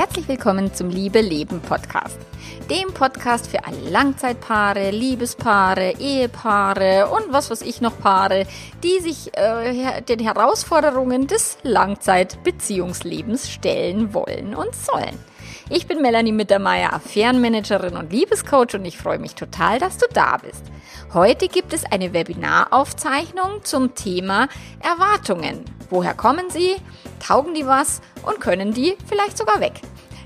herzlich willkommen zum Liebe Leben Podcast. Dem Podcast für alle Langzeitpaare, Liebespaare, Ehepaare und was weiß ich noch Paare, die sich äh, den Herausforderungen des Langzeitbeziehungslebens stellen wollen und sollen. Ich bin Melanie Mittermeier, Affärenmanagerin und Liebescoach und ich freue mich total, dass du da bist. Heute gibt es eine Webinaraufzeichnung zum Thema Erwartungen. Woher kommen sie? Taugen die was? Und können die vielleicht sogar weg?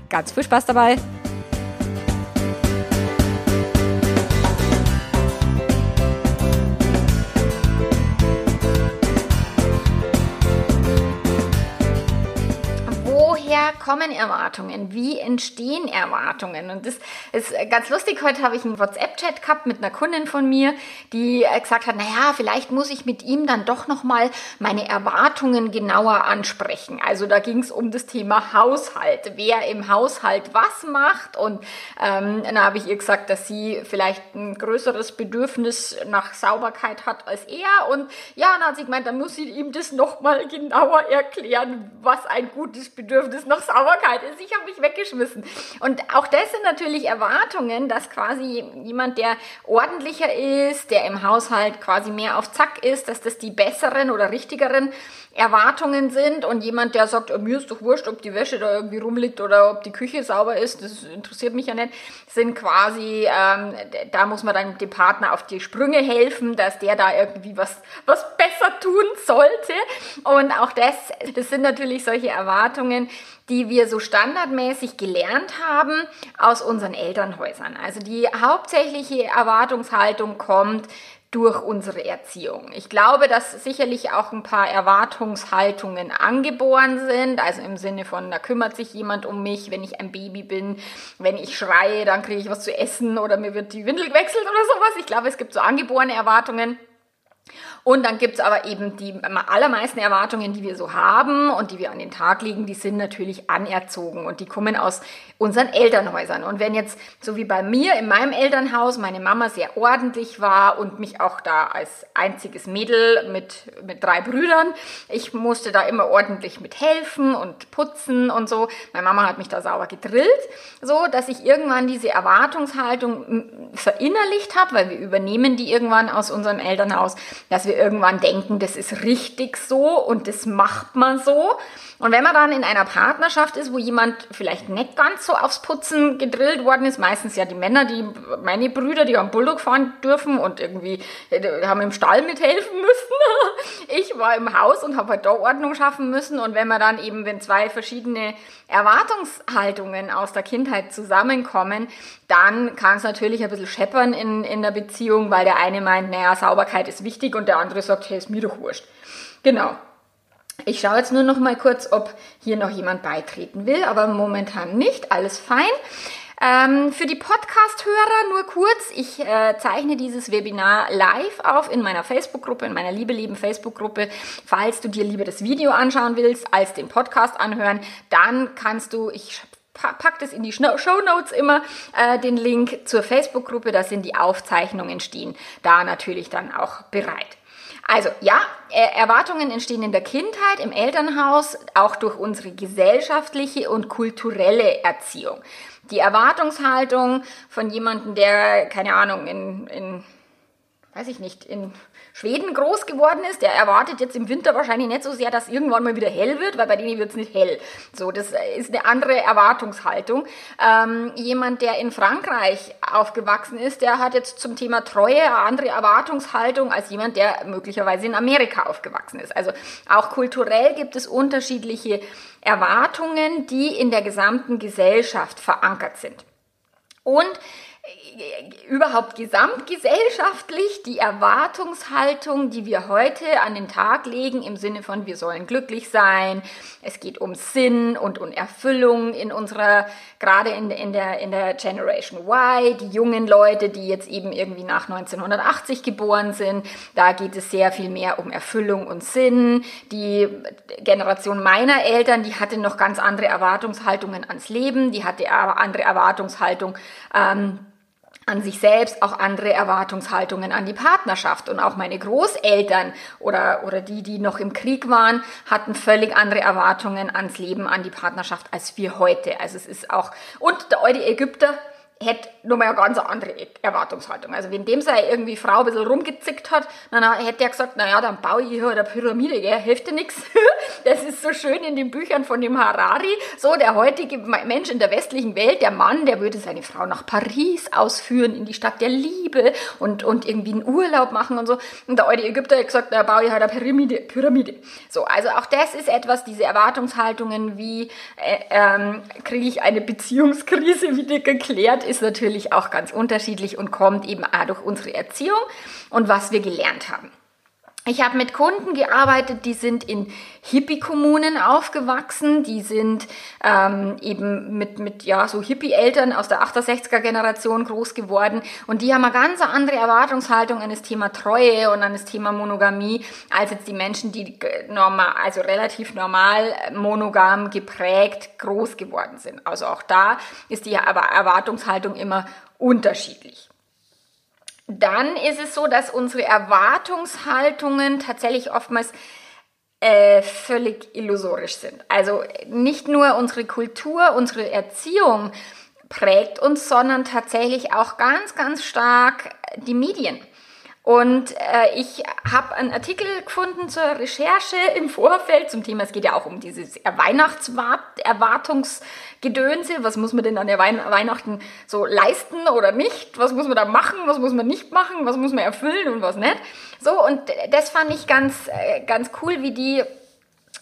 Ganz viel Spaß dabei! Kommen Erwartungen? Wie entstehen Erwartungen? Und das ist ganz lustig. Heute habe ich einen WhatsApp-Chat gehabt mit einer Kundin von mir, die äh, gesagt hat, naja, vielleicht muss ich mit ihm dann doch nochmal meine Erwartungen genauer ansprechen. Also da ging es um das Thema Haushalt. Wer im Haushalt was macht. Und ähm, dann habe ich ihr gesagt, dass sie vielleicht ein größeres Bedürfnis nach Sauberkeit hat als er. Und ja, dann hat sie gemeint, dann muss ich ihm das nochmal genauer erklären, was ein gutes Bedürfnis nach Sauberkeit Sauberkeit ist. Ich habe mich weggeschmissen. Und auch das sind natürlich Erwartungen, dass quasi jemand, der ordentlicher ist, der im Haushalt quasi mehr auf Zack ist, dass das die besseren oder richtigeren Erwartungen sind und jemand, der sagt, oh, mir ist doch wurscht, ob die Wäsche da irgendwie rumliegt oder ob die Küche sauber ist, das interessiert mich ja nicht, sind quasi, ähm, da muss man dann dem Partner auf die Sprünge helfen, dass der da irgendwie was, was besser tun sollte. Und auch das, das sind natürlich solche Erwartungen, die wir so standardmäßig gelernt haben aus unseren Elternhäusern. Also die hauptsächliche Erwartungshaltung kommt durch unsere Erziehung. Ich glaube, dass sicherlich auch ein paar Erwartungshaltungen angeboren sind, also im Sinne von, da kümmert sich jemand um mich, wenn ich ein Baby bin, wenn ich schreie, dann kriege ich was zu essen oder mir wird die Windel gewechselt oder sowas. Ich glaube, es gibt so angeborene Erwartungen. Und dann gibt's aber eben die allermeisten Erwartungen, die wir so haben und die wir an den Tag legen, die sind natürlich anerzogen und die kommen aus unseren Elternhäusern. Und wenn jetzt, so wie bei mir in meinem Elternhaus, meine Mama sehr ordentlich war und mich auch da als einziges Mädel mit, mit drei Brüdern, ich musste da immer ordentlich mit helfen und putzen und so. Meine Mama hat mich da sauber gedrillt, so dass ich irgendwann diese Erwartungshaltung verinnerlicht habe, weil wir übernehmen die irgendwann aus unserem Elternhaus, dass wir irgendwann denken, das ist richtig so und das macht man so. Und wenn man dann in einer Partnerschaft ist, wo jemand vielleicht nicht ganz so aufs Putzen gedrillt worden ist, meistens ja die Männer, die meine Brüder, die am Bulldog fahren dürfen und irgendwie äh, haben im Stall mithelfen müssen. Ich war im Haus und habe halt da Ordnung schaffen müssen. Und wenn man dann eben, wenn zwei verschiedene Erwartungshaltungen aus der Kindheit zusammenkommen, dann kann es natürlich ein bisschen scheppern in, in der Beziehung, weil der eine meint, naja, Sauberkeit ist wichtig und der andere sagt, hey, ist mir doch wurscht. Genau. Ich schaue jetzt nur noch mal kurz, ob hier noch jemand beitreten will, aber momentan nicht. Alles fein. Ähm, für die Podcast-Hörer nur kurz, ich äh, zeichne dieses Webinar live auf in meiner Facebook-Gruppe, in meiner liebe lieben Facebook-Gruppe. Falls du dir lieber das Video anschauen willst, als den Podcast anhören, dann kannst du, ich pack das in die Show Notes immer, äh, den Link zur Facebook-Gruppe, da sind die Aufzeichnungen stehen, da natürlich dann auch bereit. Also ja, Erwartungen entstehen in der Kindheit, im Elternhaus, auch durch unsere gesellschaftliche und kulturelle Erziehung. Die Erwartungshaltung von jemandem, der, keine Ahnung, in, in weiß ich nicht, in Schweden groß geworden ist, der erwartet jetzt im Winter wahrscheinlich nicht so sehr, dass irgendwann mal wieder hell wird, weil bei denen wird es nicht hell. So, das ist eine andere Erwartungshaltung. Ähm, jemand, der in Frankreich aufgewachsen ist, der hat jetzt zum Thema Treue eine andere Erwartungshaltung als jemand, der möglicherweise in Amerika aufgewachsen ist. Also auch kulturell gibt es unterschiedliche Erwartungen, die in der gesamten Gesellschaft verankert sind. Und überhaupt gesamtgesellschaftlich die Erwartungshaltung, die wir heute an den Tag legen, im Sinne von wir sollen glücklich sein, es geht um Sinn und um Erfüllung in unserer, gerade in, in, der, in der Generation Y, die jungen Leute, die jetzt eben irgendwie nach 1980 geboren sind, da geht es sehr viel mehr um Erfüllung und Sinn. Die Generation meiner Eltern, die hatte noch ganz andere Erwartungshaltungen ans Leben, die hatte aber andere Erwartungshaltung ähm, an sich selbst auch andere Erwartungshaltungen an die Partnerschaft. Und auch meine Großeltern oder, oder die, die noch im Krieg waren, hatten völlig andere Erwartungen ans Leben, an die Partnerschaft als wir heute. Also es ist auch, und der alte Ägypter, hätte nochmal eine ganz andere Erwartungshaltung. Also wenn dem sei irgendwie Frau ein bisschen rumgezickt hat, dann hätte er gesagt, naja, dann baue ich hier eine Pyramide, gell, hilft dir nichts. Das ist so schön in den Büchern von dem Harari. So, der heutige Mensch in der westlichen Welt, der Mann, der würde seine Frau nach Paris ausführen, in die Stadt der Liebe und, und irgendwie einen Urlaub machen und so. Und der alte Ägypter hat gesagt, da baue ich halt eine Pyramide. Pyramide. So, also auch das ist etwas, diese Erwartungshaltungen, wie äh, ähm, kriege ich eine Beziehungskrise wieder geklärt, ist natürlich auch ganz unterschiedlich und kommt eben auch durch unsere Erziehung und was wir gelernt haben. Ich habe mit Kunden gearbeitet, die sind in Hippie-Kommunen aufgewachsen, die sind ähm, eben mit, mit ja, so Hippie-Eltern aus der 68er Generation groß geworden und die haben eine ganz andere Erwartungshaltung an das Thema Treue und an das Thema Monogamie als jetzt die Menschen, die normal, also relativ normal monogam geprägt groß geworden sind. Also auch da ist die Erwartungshaltung immer unterschiedlich dann ist es so, dass unsere Erwartungshaltungen tatsächlich oftmals äh, völlig illusorisch sind. Also nicht nur unsere Kultur, unsere Erziehung prägt uns, sondern tatsächlich auch ganz, ganz stark die Medien. Und äh, ich habe einen Artikel gefunden zur Recherche im Vorfeld zum Thema, es geht ja auch um dieses Weihnachtserwartungsgedönse. Was muss man denn an der Wein Weihnachten so leisten oder nicht? Was muss man da machen? Was muss man nicht machen? Was muss man erfüllen und was nicht? So, und das fand ich ganz, äh, ganz cool, wie die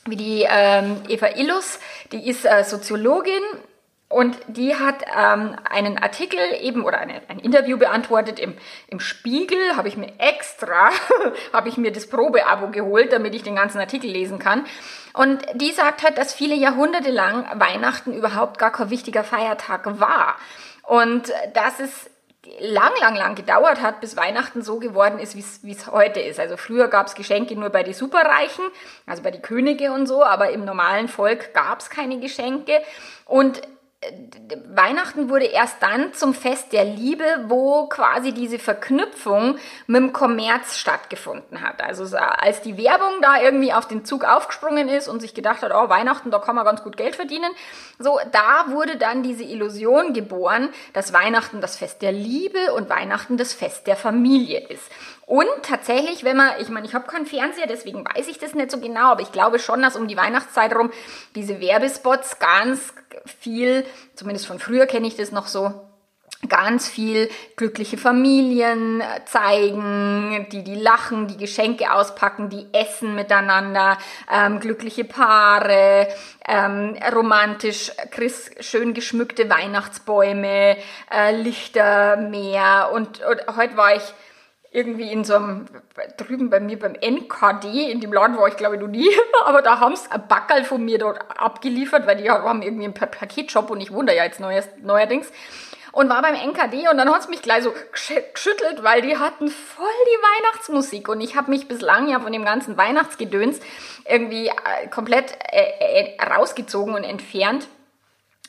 wie die ähm, Eva Illus, die ist äh, Soziologin und die hat ähm, einen Artikel eben oder eine, ein Interview beantwortet im, im Spiegel. Habe ich mir extra, habe ich mir das Probeabo geholt, damit ich den ganzen Artikel lesen kann. Und die sagt halt, dass viele Jahrhunderte lang Weihnachten überhaupt gar kein wichtiger Feiertag war. Und dass es lang, lang, lang gedauert hat, bis Weihnachten so geworden ist, wie es heute ist. Also früher gab es Geschenke nur bei den Superreichen, also bei den Könige und so, aber im normalen Volk gab es keine Geschenke. Und Weihnachten wurde erst dann zum Fest der Liebe, wo quasi diese Verknüpfung mit dem Kommerz stattgefunden hat. Also als die Werbung da irgendwie auf den Zug aufgesprungen ist und sich gedacht hat, oh, Weihnachten, da kann man ganz gut Geld verdienen, so, da wurde dann diese Illusion geboren, dass Weihnachten das Fest der Liebe und Weihnachten das Fest der Familie ist. Und tatsächlich, wenn man, ich meine, ich habe keinen Fernseher, deswegen weiß ich das nicht so genau, aber ich glaube schon, dass um die Weihnachtszeit herum diese Werbespots ganz viel, zumindest von früher kenne ich das noch so, ganz viel glückliche Familien zeigen, die die lachen, die Geschenke auspacken, die essen miteinander, ähm, glückliche Paare, ähm, romantisch, schön geschmückte Weihnachtsbäume, äh, Lichter, Meer. Und, und heute war ich irgendwie in so einem, drüben bei mir beim NKD, in dem Laden war ich glaube ich noch nie, aber da haben sie ein Backerl von mir dort abgeliefert, weil die haben irgendwie einen Paketshop und ich wundere ja jetzt neues, neuerdings. Und war beim NKD und dann hat es mich gleich so geschüttelt, weil die hatten voll die Weihnachtsmusik und ich habe mich bislang ja von dem ganzen Weihnachtsgedöns irgendwie äh, komplett äh, äh, rausgezogen und entfernt.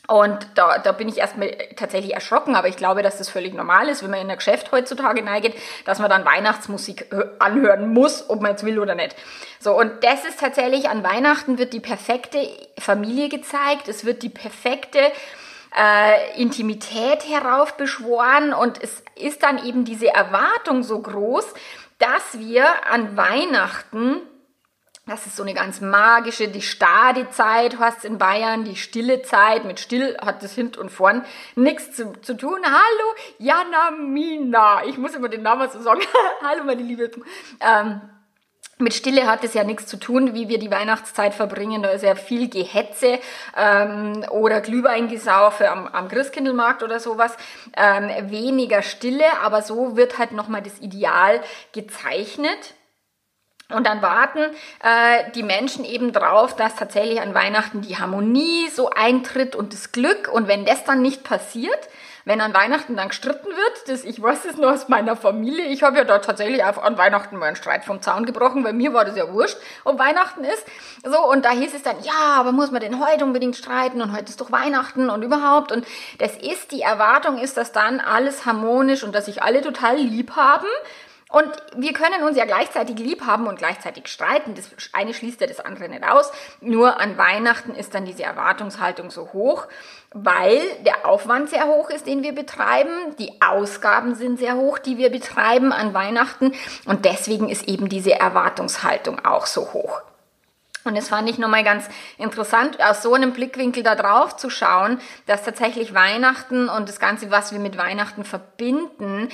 Und da, da bin ich erstmal tatsächlich erschrocken, aber ich glaube, dass das völlig normal ist, wenn man in ein Geschäft heutzutage neiget, dass man dann Weihnachtsmusik anhören muss, ob man jetzt will oder nicht. So, und das ist tatsächlich, an Weihnachten wird die perfekte Familie gezeigt, es wird die perfekte äh, Intimität heraufbeschworen und es ist dann eben diese Erwartung so groß, dass wir an Weihnachten das ist so eine ganz magische, die Stadezeit hast in Bayern, die stille Zeit. Mit still hat das hint und vorn nichts zu, zu tun. Hallo, Jana Mina. Ich muss immer den Namen so sagen. Hallo, meine Liebe. Ähm, mit Stille hat es ja nichts zu tun, wie wir die Weihnachtszeit verbringen. Da ist ja viel Gehetze ähm, oder Glühweingesaufe am, am Christkindlmarkt oder sowas. Ähm, weniger Stille, aber so wird halt nochmal das Ideal gezeichnet. Und dann warten äh, die Menschen eben drauf, dass tatsächlich an Weihnachten die Harmonie so eintritt und das Glück. Und wenn das dann nicht passiert, wenn an Weihnachten dann gestritten wird, das, ich weiß es nur aus meiner Familie, ich habe ja da tatsächlich auch an Weihnachten mal einen Streit vom Zaun gebrochen, weil mir war das ja wurscht, ob Weihnachten ist. So, und da hieß es dann, ja, aber muss man denn heute unbedingt streiten und heute ist doch Weihnachten und überhaupt. Und das ist, die Erwartung ist, dass dann alles harmonisch und dass sich alle total lieb haben. Und wir können uns ja gleichzeitig lieb haben und gleichzeitig streiten. Das eine schließt ja das andere nicht aus. Nur an Weihnachten ist dann diese Erwartungshaltung so hoch, weil der Aufwand sehr hoch ist, den wir betreiben. Die Ausgaben sind sehr hoch, die wir betreiben an Weihnachten. Und deswegen ist eben diese Erwartungshaltung auch so hoch. Und es fand ich nochmal ganz interessant, aus so einem Blickwinkel da drauf zu schauen, dass tatsächlich Weihnachten und das Ganze, was wir mit Weihnachten verbinden,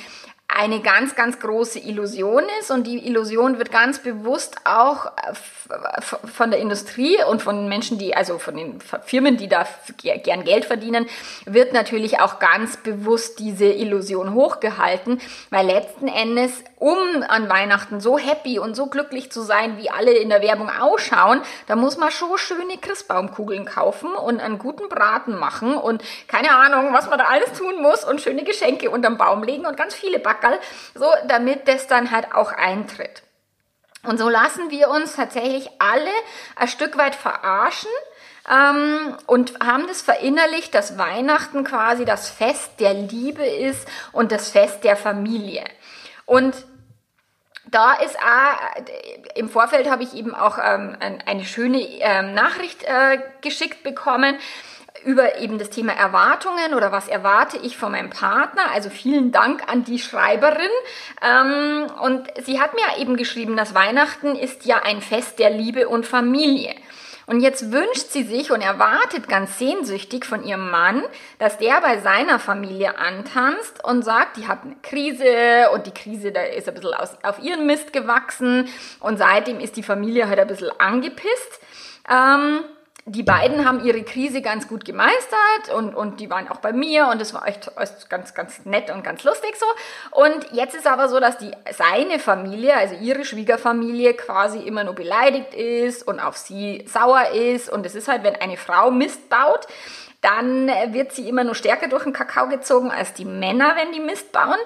eine ganz, ganz große Illusion ist und die Illusion wird ganz bewusst auch äh, von der Industrie und von Menschen, die, also von den Firmen, die da gern Geld verdienen, wird natürlich auch ganz bewusst diese Illusion hochgehalten, weil letzten Endes, um an Weihnachten so happy und so glücklich zu sein, wie alle in der Werbung ausschauen, da muss man schon schöne Christbaumkugeln kaufen und einen guten Braten machen und keine Ahnung, was man da alles tun muss und schöne Geschenke unterm Baum legen und ganz viele Backen Sackerl, so damit das dann halt auch eintritt. Und so lassen wir uns tatsächlich alle ein Stück weit verarschen ähm, und haben das verinnerlicht, dass Weihnachten quasi das Fest der Liebe ist und das Fest der Familie. Und da ist auch, im Vorfeld habe ich eben auch ähm, eine schöne ähm, Nachricht äh, geschickt bekommen über eben das Thema Erwartungen oder was erwarte ich von meinem Partner. Also vielen Dank an die Schreiberin. Ähm, und sie hat mir eben geschrieben, dass Weihnachten ist ja ein Fest der Liebe und Familie. Und jetzt wünscht sie sich und erwartet ganz sehnsüchtig von ihrem Mann, dass der bei seiner Familie antanzt und sagt, die hat eine Krise und die Krise, da ist ein bisschen aus, auf ihren Mist gewachsen und seitdem ist die Familie halt ein bisschen angepisst. Ähm, die beiden haben ihre Krise ganz gut gemeistert und, und die waren auch bei mir und es war echt ganz, ganz nett und ganz lustig so. Und jetzt ist aber so, dass die, seine Familie, also ihre Schwiegerfamilie quasi immer nur beleidigt ist und auf sie sauer ist. Und es ist halt, wenn eine Frau Mist baut, dann wird sie immer nur stärker durch den Kakao gezogen als die Männer, wenn die Mist bauen.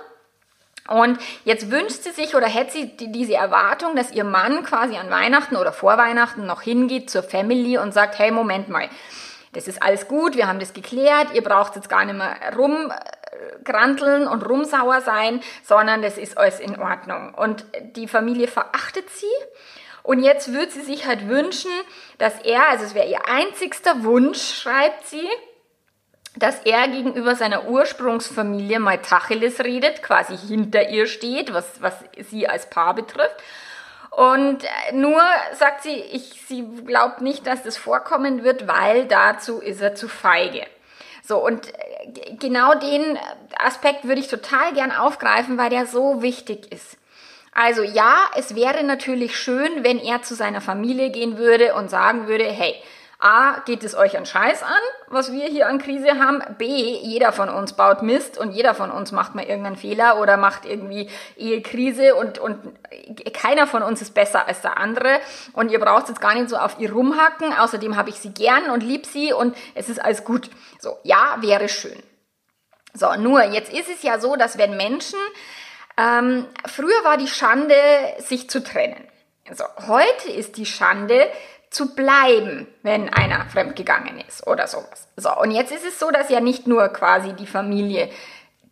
Und jetzt wünscht sie sich oder hätte sie diese Erwartung, dass ihr Mann quasi an Weihnachten oder vor Weihnachten noch hingeht zur Family und sagt, hey, Moment mal, das ist alles gut, wir haben das geklärt, ihr braucht jetzt gar nicht mehr rumgranteln und rumsauer sein, sondern das ist alles in Ordnung. Und die Familie verachtet sie. Und jetzt würde sie sich halt wünschen, dass er, also es wäre ihr einzigster Wunsch, schreibt sie, dass er gegenüber seiner Ursprungsfamilie mal Tacheles redet, quasi hinter ihr steht, was, was sie als Paar betrifft. Und nur sagt sie, ich, sie glaubt nicht, dass das vorkommen wird, weil dazu ist er zu feige. So, und äh, genau den Aspekt würde ich total gern aufgreifen, weil der so wichtig ist. Also ja, es wäre natürlich schön, wenn er zu seiner Familie gehen würde und sagen würde, hey, A, geht es euch an Scheiß an, was wir hier an Krise haben. B, jeder von uns baut Mist und jeder von uns macht mal irgendeinen Fehler oder macht irgendwie Ehekrise und, und keiner von uns ist besser als der andere. Und ihr braucht jetzt gar nicht so auf ihr rumhacken. Außerdem habe ich sie gern und lieb sie und es ist alles gut. So, ja, wäre schön. So, nur jetzt ist es ja so, dass wenn Menschen, ähm, früher war die Schande, sich zu trennen. Also heute ist die Schande, zu bleiben, wenn einer fremdgegangen ist oder sowas. So, und jetzt ist es so, dass ja nicht nur quasi die Familie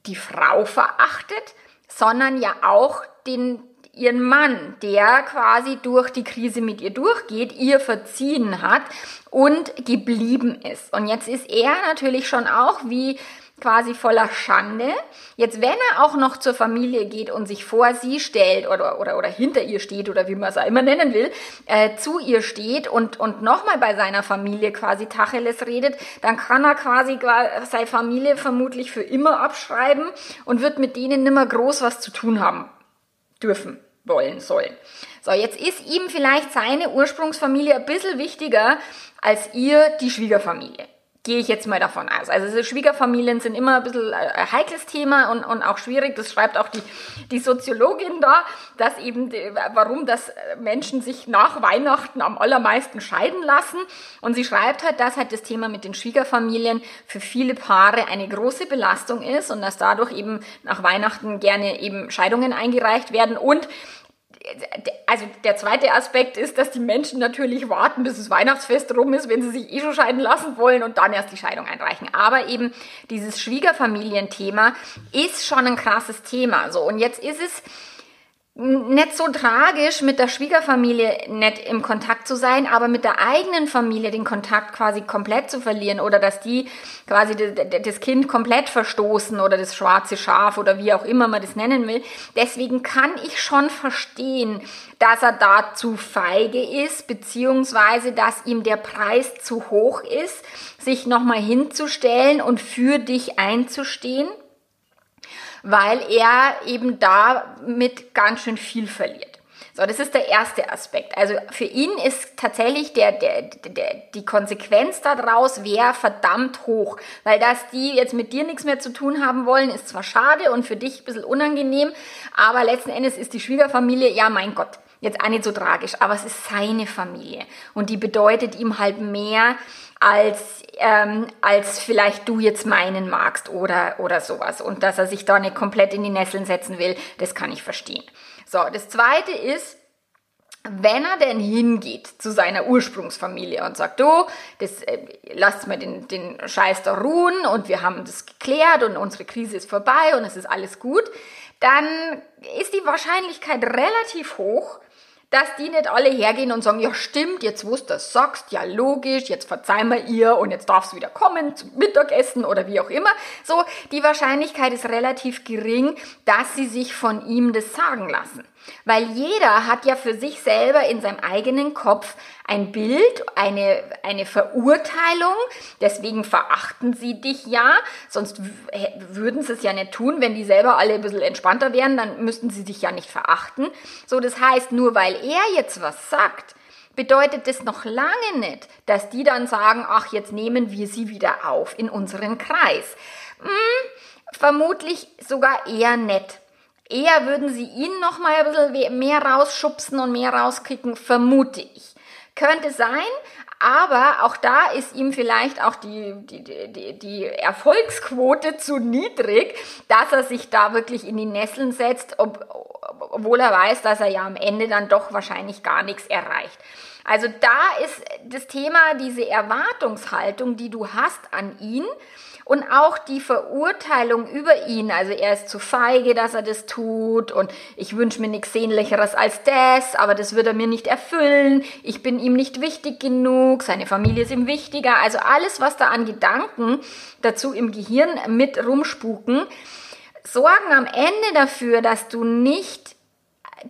die Frau verachtet, sondern ja auch den, ihren Mann, der quasi durch die Krise mit ihr durchgeht, ihr verziehen hat und geblieben ist. Und jetzt ist er natürlich schon auch wie quasi voller Schande. Jetzt, wenn er auch noch zur Familie geht und sich vor sie stellt oder, oder, oder hinter ihr steht oder wie man es auch immer nennen will, äh, zu ihr steht und, und nochmal bei seiner Familie quasi Tacheles redet, dann kann er quasi seine Familie vermutlich für immer abschreiben und wird mit denen nimmer groß was zu tun haben dürfen, wollen, sollen. So, jetzt ist ihm vielleicht seine Ursprungsfamilie ein bisschen wichtiger als ihr die Schwiegerfamilie gehe ich jetzt mal davon aus. Also Schwiegerfamilien sind immer ein bisschen ein heikles Thema und, und auch schwierig. Das schreibt auch die, die Soziologin da, dass eben, die, warum das Menschen sich nach Weihnachten am allermeisten scheiden lassen. Und sie schreibt halt, dass halt das Thema mit den Schwiegerfamilien für viele Paare eine große Belastung ist und dass dadurch eben nach Weihnachten gerne eben Scheidungen eingereicht werden und also der zweite Aspekt ist, dass die Menschen natürlich warten, bis das Weihnachtsfest rum ist, wenn sie sich eh schon scheiden lassen wollen und dann erst die Scheidung einreichen. Aber eben dieses Schwiegerfamilienthema ist schon ein krasses Thema. So und jetzt ist es nicht so tragisch, mit der Schwiegerfamilie nicht im Kontakt zu sein, aber mit der eigenen Familie den Kontakt quasi komplett zu verlieren oder dass die quasi das Kind komplett verstoßen oder das schwarze Schaf oder wie auch immer man das nennen will. Deswegen kann ich schon verstehen, dass er da zu feige ist, beziehungsweise dass ihm der Preis zu hoch ist, sich nochmal hinzustellen und für dich einzustehen weil er eben damit ganz schön viel verliert. So, das ist der erste Aspekt. Also für ihn ist tatsächlich der, der, der, die Konsequenz daraus wäre verdammt hoch, weil dass die jetzt mit dir nichts mehr zu tun haben wollen, ist zwar schade und für dich ein bisschen unangenehm, aber letzten Endes ist die Schwiegerfamilie, ja mein Gott, jetzt auch nicht so tragisch, aber es ist seine Familie und die bedeutet ihm halt mehr als, ähm, als vielleicht du jetzt meinen magst oder, oder sowas. Und dass er sich da nicht komplett in die Nesseln setzen will, das kann ich verstehen. So, das zweite ist, wenn er denn hingeht zu seiner Ursprungsfamilie und sagt, du, das, äh, lasst mal den, den Scheiß da ruhen und wir haben das geklärt und unsere Krise ist vorbei und es ist alles gut, dann ist die Wahrscheinlichkeit relativ hoch, dass die nicht alle hergehen und sagen, ja stimmt, jetzt du das sagst, ja logisch, jetzt verzeih mal ihr und jetzt darfst du wieder kommen zum Mittagessen oder wie auch immer. So, die Wahrscheinlichkeit ist relativ gering, dass sie sich von ihm das sagen lassen. Weil jeder hat ja für sich selber in seinem eigenen Kopf ein Bild, eine, eine Verurteilung. Deswegen verachten sie dich ja. Sonst würden sie es ja nicht tun. Wenn die selber alle ein bisschen entspannter wären, dann müssten sie dich ja nicht verachten. So, das heißt, nur weil er jetzt was sagt, bedeutet das noch lange nicht, dass die dann sagen, ach, jetzt nehmen wir sie wieder auf in unseren Kreis. Hm, vermutlich sogar eher nett. Eher würden sie ihn noch mal ein bisschen mehr rausschubsen und mehr rauskicken, vermute ich. Könnte sein, aber auch da ist ihm vielleicht auch die, die, die, die Erfolgsquote zu niedrig, dass er sich da wirklich in die Nesseln setzt, ob, obwohl er weiß, dass er ja am Ende dann doch wahrscheinlich gar nichts erreicht. Also da ist das Thema, diese Erwartungshaltung, die du hast an ihn, und auch die Verurteilung über ihn, also er ist zu feige, dass er das tut. Und ich wünsche mir nichts Sehnlicheres als das, aber das wird er mir nicht erfüllen, ich bin ihm nicht wichtig genug, seine Familie ist ihm wichtiger, also alles, was da an Gedanken dazu im Gehirn mit rumspuken, sorgen am Ende dafür, dass du nicht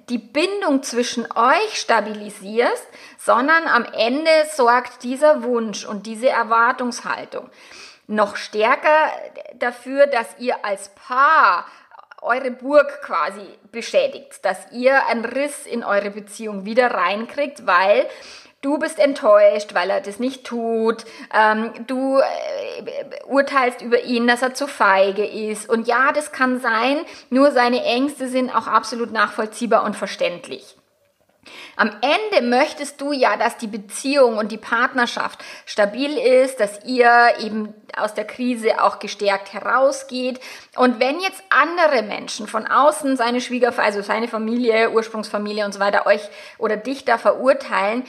die Bindung zwischen euch stabilisierst, sondern am Ende sorgt dieser Wunsch und diese Erwartungshaltung noch stärker dafür, dass ihr als Paar eure Burg quasi beschädigt, dass ihr einen Riss in eure Beziehung wieder reinkriegt, weil du bist enttäuscht, weil er das nicht tut, ähm, du äh, urteilst über ihn, dass er zu feige ist. Und ja, das kann sein, nur seine Ängste sind auch absolut nachvollziehbar und verständlich. Am Ende möchtest du ja, dass die Beziehung und die Partnerschaft stabil ist, dass ihr eben aus der Krise auch gestärkt herausgeht. Und wenn jetzt andere Menschen von außen, seine Schwiegerfamilie, also seine Familie, Ursprungsfamilie und so weiter, euch oder dich da verurteilen,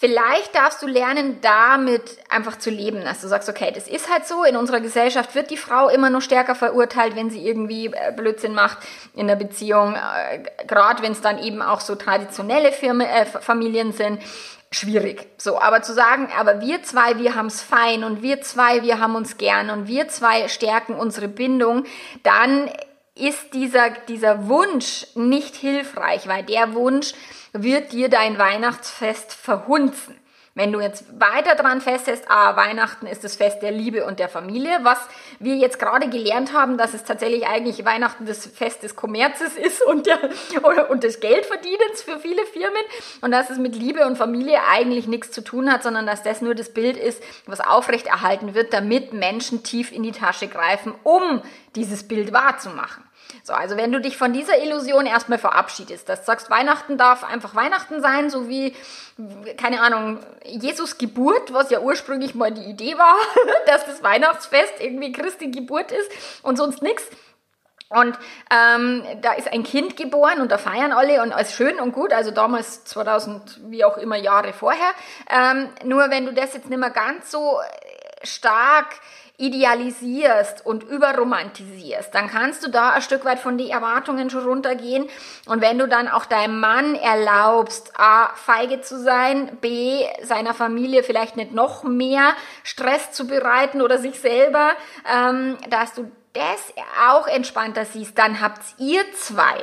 Vielleicht darfst du lernen, damit einfach zu leben, dass du sagst, okay, das ist halt so, in unserer Gesellschaft wird die Frau immer noch stärker verurteilt, wenn sie irgendwie äh, Blödsinn macht in der Beziehung, äh, gerade wenn es dann eben auch so traditionelle Firmen, äh, Familien sind schwierig. So, aber zu sagen, aber wir zwei, wir haben es fein und wir zwei, wir haben uns gern und wir zwei stärken unsere Bindung, dann ist dieser, dieser Wunsch nicht hilfreich, weil der Wunsch wird dir dein Weihnachtsfest verhunzen. Wenn du jetzt weiter dran festhältst, ah, Weihnachten ist das Fest der Liebe und der Familie, was wir jetzt gerade gelernt haben, dass es tatsächlich eigentlich Weihnachten das Fest des Kommerzes ist und, der, und des Geldverdienens für viele Firmen und dass es mit Liebe und Familie eigentlich nichts zu tun hat, sondern dass das nur das Bild ist, was aufrechterhalten wird, damit Menschen tief in die Tasche greifen, um dieses Bild wahrzumachen. So, also wenn du dich von dieser Illusion erstmal verabschiedest, dass du sagst, Weihnachten darf einfach Weihnachten sein, so wie, keine Ahnung, Jesus Geburt, was ja ursprünglich mal die Idee war, dass das Weihnachtsfest irgendwie Christi Geburt ist und sonst nichts. Und ähm, da ist ein Kind geboren und da feiern alle und alles schön und gut, also damals 2000, wie auch immer Jahre vorher. Ähm, nur wenn du das jetzt nicht mehr ganz so stark idealisierst und überromantisierst, dann kannst du da ein Stück weit von den Erwartungen schon runtergehen. Und wenn du dann auch deinem Mann erlaubst, A, feige zu sein, B, seiner Familie vielleicht nicht noch mehr Stress zu bereiten oder sich selber, ähm, dass du das auch entspannter siehst, dann habt ihr zwei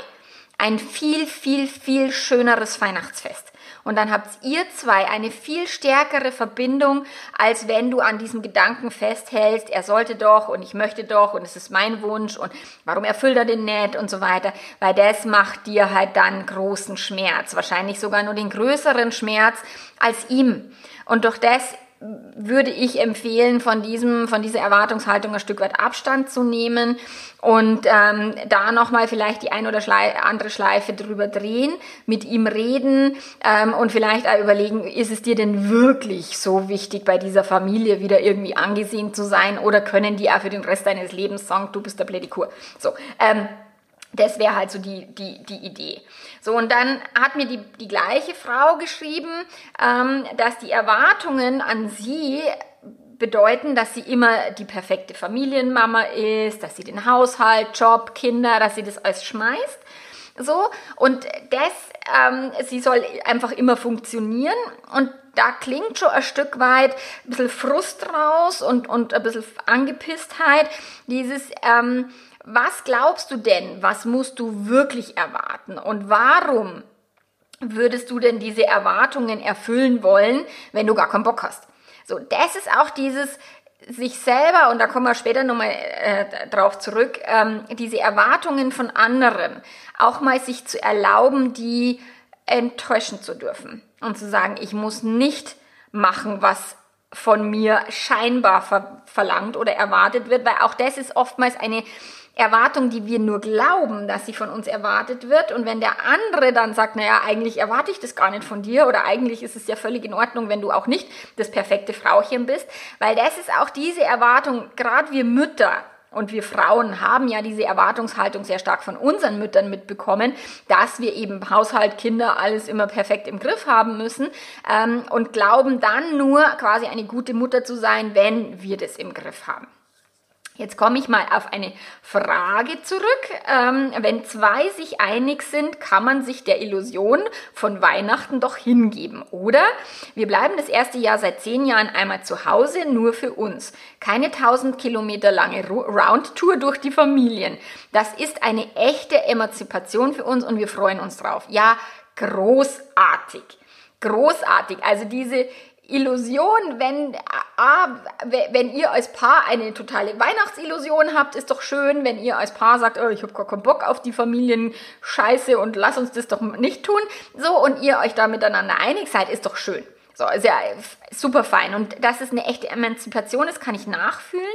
ein viel, viel, viel schöneres Weihnachtsfest. Und dann habt ihr zwei eine viel stärkere Verbindung, als wenn du an diesem Gedanken festhältst, er sollte doch und ich möchte doch und es ist mein Wunsch und warum erfüllt er den nicht und so weiter. Weil das macht dir halt dann großen Schmerz. Wahrscheinlich sogar nur den größeren Schmerz als ihm. Und durch das würde ich empfehlen, von diesem, von dieser Erwartungshaltung ein Stück weit Abstand zu nehmen und ähm, da nochmal vielleicht die ein oder Schlei andere Schleife drüber drehen, mit ihm reden ähm, und vielleicht auch überlegen, ist es dir denn wirklich so wichtig, bei dieser Familie wieder irgendwie angesehen zu sein oder können die auch für den Rest deines Lebens sagen, du bist der Plädikur. So, ähm, das wäre halt so die, die, die Idee. So, und dann hat mir die, die gleiche Frau geschrieben, ähm, dass die Erwartungen an sie bedeuten, dass sie immer die perfekte Familienmama ist, dass sie den Haushalt, Job, Kinder, dass sie das alles schmeißt. So, und das, ähm, sie soll einfach immer funktionieren und da klingt schon ein Stück weit ein bisschen Frust raus und, und ein bisschen Angepisstheit. Dieses, ähm, was glaubst du denn, was musst du wirklich erwarten und warum würdest du denn diese Erwartungen erfüllen wollen, wenn du gar keinen Bock hast? So, das ist auch dieses sich selber, und da kommen wir später nochmal äh, drauf zurück, ähm, diese Erwartungen von anderen, auch mal sich zu erlauben, die enttäuschen zu dürfen und zu sagen, ich muss nicht machen, was von mir scheinbar ver verlangt oder erwartet wird, weil auch das ist oftmals eine Erwartung, die wir nur glauben, dass sie von uns erwartet wird. Und wenn der andere dann sagt, naja, eigentlich erwarte ich das gar nicht von dir oder eigentlich ist es ja völlig in Ordnung, wenn du auch nicht das perfekte Frauchen bist, weil das ist auch diese Erwartung, gerade wir Mütter, und wir Frauen haben ja diese Erwartungshaltung sehr stark von unseren Müttern mitbekommen, dass wir eben Haushalt, Kinder, alles immer perfekt im Griff haben müssen ähm, und glauben dann nur quasi eine gute Mutter zu sein, wenn wir das im Griff haben. Jetzt komme ich mal auf eine Frage zurück. Ähm, wenn zwei sich einig sind, kann man sich der Illusion von Weihnachten doch hingeben, oder? Wir bleiben das erste Jahr seit zehn Jahren einmal zu Hause, nur für uns. Keine tausend Kilometer lange Roundtour durch die Familien. Das ist eine echte Emanzipation für uns und wir freuen uns drauf. Ja, großartig. Großartig. Also diese Illusion, wenn, ah, wenn ihr als Paar eine totale Weihnachtsillusion habt, ist doch schön, wenn ihr als Paar sagt, oh, ich habe gar keinen Bock auf die Familienscheiße und lass uns das doch nicht tun. So, und ihr euch da miteinander einig seid, ist doch schön. So, ist ja super fein. Und dass es eine echte Emanzipation ist, kann ich nachfühlen.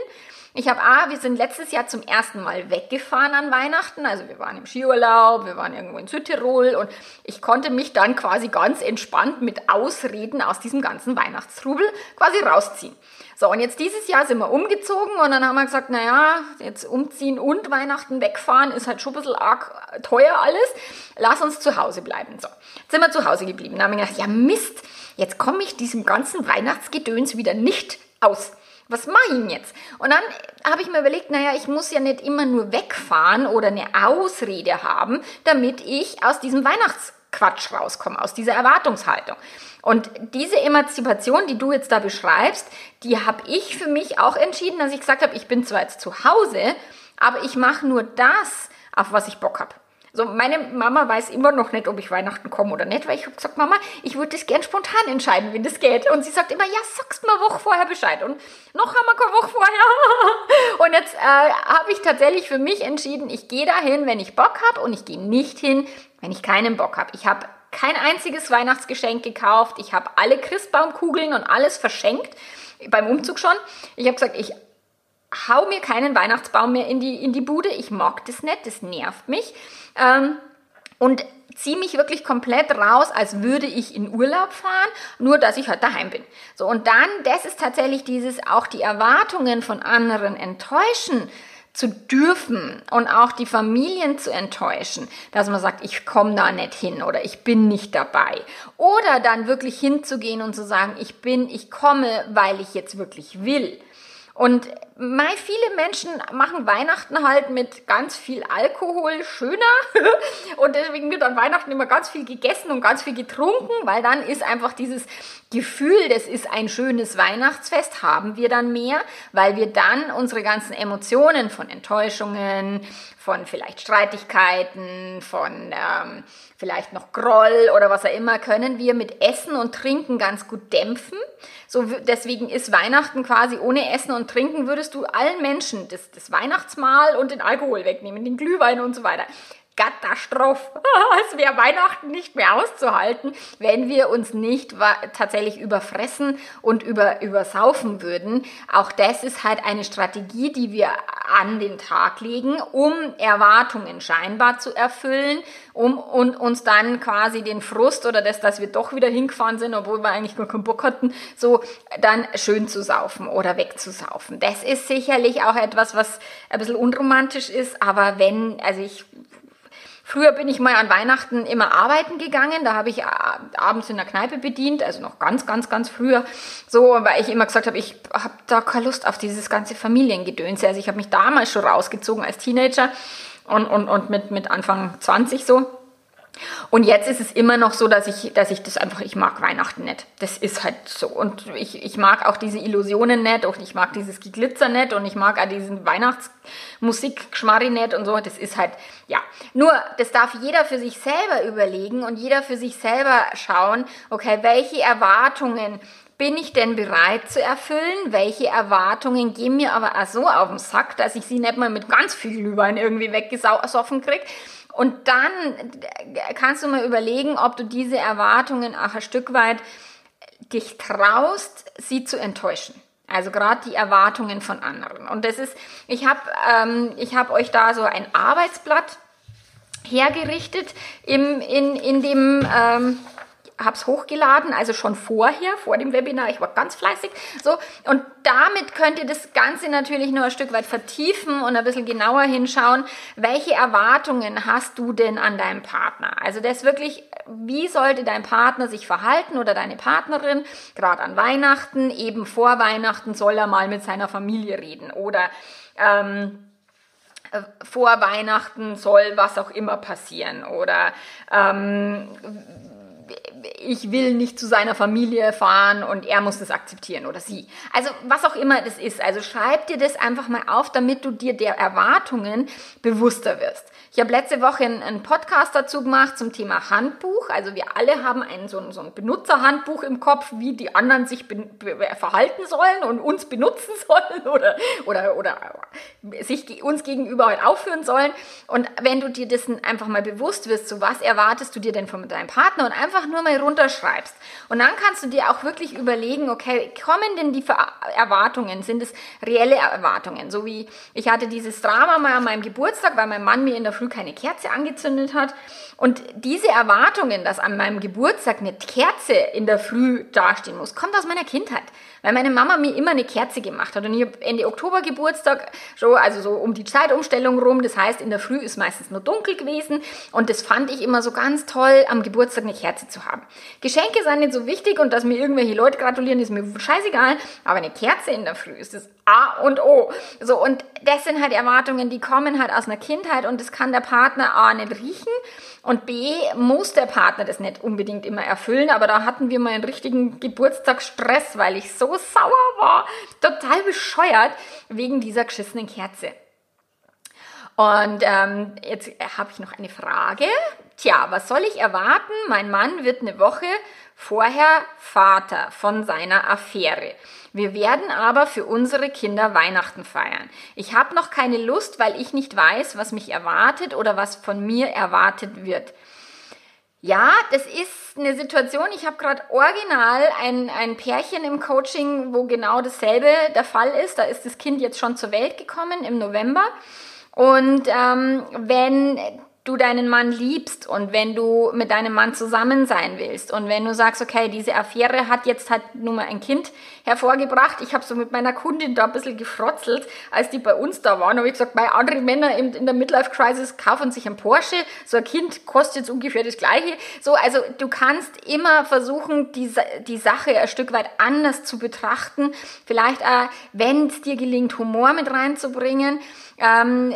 Ich habe, ah, wir sind letztes Jahr zum ersten Mal weggefahren an Weihnachten. Also wir waren im Skiurlaub, wir waren irgendwo in Südtirol und ich konnte mich dann quasi ganz entspannt mit Ausreden aus diesem ganzen Weihnachtstrubel quasi rausziehen. So, und jetzt dieses Jahr sind wir umgezogen und dann haben wir gesagt, naja, jetzt umziehen und Weihnachten wegfahren ist halt schon ein bisschen arg teuer alles. Lass uns zu Hause bleiben. So, jetzt sind wir zu Hause geblieben. Dann haben wir gedacht, ja Mist, jetzt komme ich diesem ganzen Weihnachtsgedöns wieder nicht aus was mache ich jetzt? Und dann habe ich mir überlegt, naja, ich muss ja nicht immer nur wegfahren oder eine Ausrede haben, damit ich aus diesem Weihnachtsquatsch rauskomme, aus dieser Erwartungshaltung. Und diese Emanzipation, die du jetzt da beschreibst, die habe ich für mich auch entschieden, dass ich gesagt habe, ich bin zwar jetzt zu Hause, aber ich mache nur das, auf was ich Bock habe. So, meine Mama weiß immer noch nicht, ob ich Weihnachten komme oder nicht, weil ich habe gesagt, Mama, ich würde das gern spontan entscheiden, wie das geht. Und sie sagt immer, ja, sagst eine Woche vorher Bescheid. Und noch haben wir keine Woche vorher. Und jetzt äh, habe ich tatsächlich für mich entschieden, ich gehe dahin, wenn ich Bock habe und ich gehe nicht hin, wenn ich keinen Bock habe. Ich habe kein einziges Weihnachtsgeschenk gekauft. Ich habe alle Christbaumkugeln und alles verschenkt beim Umzug schon. Ich habe gesagt, ich hau mir keinen Weihnachtsbaum mehr in die, in die Bude. Ich mag das nicht, das nervt mich. Ähm, und ziehe mich wirklich komplett raus, als würde ich in Urlaub fahren, nur dass ich halt daheim bin. So, und dann, das ist tatsächlich dieses, auch die Erwartungen von anderen enttäuschen zu dürfen und auch die Familien zu enttäuschen, dass man sagt, ich komme da nicht hin oder ich bin nicht dabei. Oder dann wirklich hinzugehen und zu sagen, ich bin, ich komme, weil ich jetzt wirklich will. Und mei, viele Menschen machen Weihnachten halt mit ganz viel Alkohol schöner. und deswegen wird an Weihnachten immer ganz viel gegessen und ganz viel getrunken, weil dann ist einfach dieses Gefühl, das ist ein schönes Weihnachtsfest, haben wir dann mehr, weil wir dann unsere ganzen Emotionen von Enttäuschungen, von vielleicht Streitigkeiten, von ähm, vielleicht noch Groll oder was auch immer, können wir mit Essen und Trinken ganz gut dämpfen. So, deswegen ist Weihnachten quasi ohne Essen und Trinken würdest du allen Menschen das, das Weihnachtsmahl und den Alkohol wegnehmen, den Glühwein und so weiter. Katastrophe. es wäre Weihnachten nicht mehr auszuhalten, wenn wir uns nicht tatsächlich überfressen und über, übersaufen würden. Auch das ist halt eine Strategie, die wir an den Tag legen, um Erwartungen scheinbar zu erfüllen, um und uns dann quasi den Frust oder das, dass wir doch wieder hingefahren sind, obwohl wir eigentlich gar keinen Bock hatten, so dann schön zu saufen oder wegzusaufen. Das ist sicherlich auch etwas, was ein bisschen unromantisch ist, aber wenn, also ich Früher bin ich mal an Weihnachten immer arbeiten gegangen. Da habe ich äh, abends in der Kneipe bedient, also noch ganz, ganz, ganz früher. So, weil ich immer gesagt habe, ich habe da keine Lust auf dieses ganze Familiengedöns. Also ich habe mich damals schon rausgezogen als Teenager und, und, und mit, mit Anfang 20 so. Und jetzt ist es immer noch so, dass ich, dass ich das einfach, ich mag Weihnachten nicht. Das ist halt so. Und ich, ich mag auch diese Illusionen nicht und ich mag dieses Geglitzer nicht und ich mag auch diesen Weihnachtsmusik-Geschmarri nicht und so. Das ist halt, ja. Nur, das darf jeder für sich selber überlegen und jeder für sich selber schauen, okay, welche Erwartungen bin ich denn bereit zu erfüllen? Welche Erwartungen gehen mir aber auch so auf den Sack, dass ich sie nicht mal mit ganz viel Glühwein irgendwie weggesoffen kriege? Und dann kannst du mal überlegen, ob du diese Erwartungen auch ein Stück weit dich traust, sie zu enttäuschen. Also gerade die Erwartungen von anderen. Und das ist, ich habe ähm, hab euch da so ein Arbeitsblatt hergerichtet im, in, in dem ähm, habe es hochgeladen, also schon vorher, vor dem Webinar. Ich war ganz fleißig. So, und damit könnt ihr das Ganze natürlich nur ein Stück weit vertiefen und ein bisschen genauer hinschauen. Welche Erwartungen hast du denn an deinem Partner? Also das wirklich, wie sollte dein Partner sich verhalten oder deine Partnerin, gerade an Weihnachten, eben vor Weihnachten soll er mal mit seiner Familie reden oder ähm, äh, vor Weihnachten soll was auch immer passieren oder ähm, ich will nicht zu seiner Familie fahren und er muss das akzeptieren oder sie. Also was auch immer das ist. Also schreib dir das einfach mal auf, damit du dir der Erwartungen bewusster wirst. Ich habe letzte Woche einen, Podcast dazu gemacht zum Thema Handbuch. Also wir alle haben ein, so, ein, so ein Benutzerhandbuch im Kopf, wie die anderen sich verhalten sollen und uns benutzen sollen oder, oder, oder sich uns gegenüber halt aufführen sollen. Und wenn du dir dessen einfach mal bewusst wirst, so was erwartest du dir denn von deinem Partner und einfach nur mal runterschreibst. Und dann kannst du dir auch wirklich überlegen, okay, kommen denn die Erwartungen? Sind es reelle Erwartungen? So wie ich hatte dieses Drama mal an meinem Geburtstag, weil mein Mann mir in der Früh keine Kerze angezündet hat. Und diese Erwartungen, dass an meinem Geburtstag eine Kerze in der Früh dastehen muss, kommt aus meiner Kindheit. Weil meine Mama mir immer eine Kerze gemacht hat. Und ich habe Ende Oktober Geburtstag, so, also so um die Zeitumstellung rum. Das heißt, in der Früh ist meistens nur dunkel gewesen. Und das fand ich immer so ganz toll, am Geburtstag eine Kerze zu haben. Geschenke sind nicht so wichtig und dass mir irgendwelche Leute gratulieren, ist mir scheißegal. Aber eine Kerze in der Früh ist das A und O. So, und das sind halt Erwartungen, die kommen halt aus einer Kindheit und das kann der Partner A nicht riechen und B muss der Partner das nicht unbedingt immer erfüllen, aber da hatten wir mal einen richtigen Geburtstagsstress, weil ich so sauer war, total bescheuert wegen dieser geschissenen Kerze. Und ähm, jetzt habe ich noch eine Frage. Tja, was soll ich erwarten? Mein Mann wird eine Woche vorher Vater von seiner Affäre. Wir werden aber für unsere Kinder Weihnachten feiern. Ich habe noch keine Lust, weil ich nicht weiß, was mich erwartet oder was von mir erwartet wird. Ja, das ist eine Situation. Ich habe gerade original ein, ein Pärchen im Coaching, wo genau dasselbe der Fall ist. Da ist das Kind jetzt schon zur Welt gekommen im November. Und ähm, wenn du deinen Mann liebst und wenn du mit deinem Mann zusammen sein willst und wenn du sagst, okay, diese Affäre hat jetzt halt nur mal ein Kind hervorgebracht. Ich habe so mit meiner Kundin da ein bisschen gefrotzelt, als die bei uns da waren. habe ich gesagt, bei andere Männer in, in der Midlife Crisis kaufen sich ein Porsche, so ein Kind kostet jetzt ungefähr das gleiche. So, also du kannst immer versuchen, die, die Sache ein Stück weit anders zu betrachten. Vielleicht auch, wenn es dir gelingt, Humor mit reinzubringen. Ähm,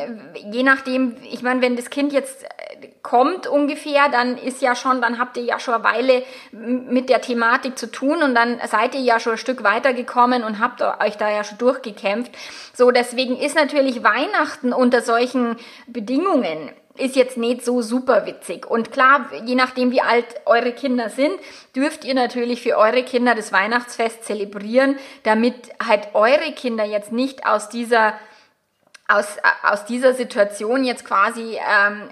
je nachdem, ich meine, wenn das Kind jetzt äh, kommt ungefähr, dann ist ja schon, dann habt ihr ja schon eine Weile mit der Thematik zu tun und dann seid ihr ja schon ein Stück weitergekommen und habt euch da ja schon durchgekämpft. So, deswegen ist natürlich Weihnachten unter solchen Bedingungen ist jetzt nicht so super witzig. Und klar, je nachdem, wie alt eure Kinder sind, dürft ihr natürlich für eure Kinder das Weihnachtsfest zelebrieren, damit halt eure Kinder jetzt nicht aus dieser aus, aus dieser Situation jetzt quasi ähm,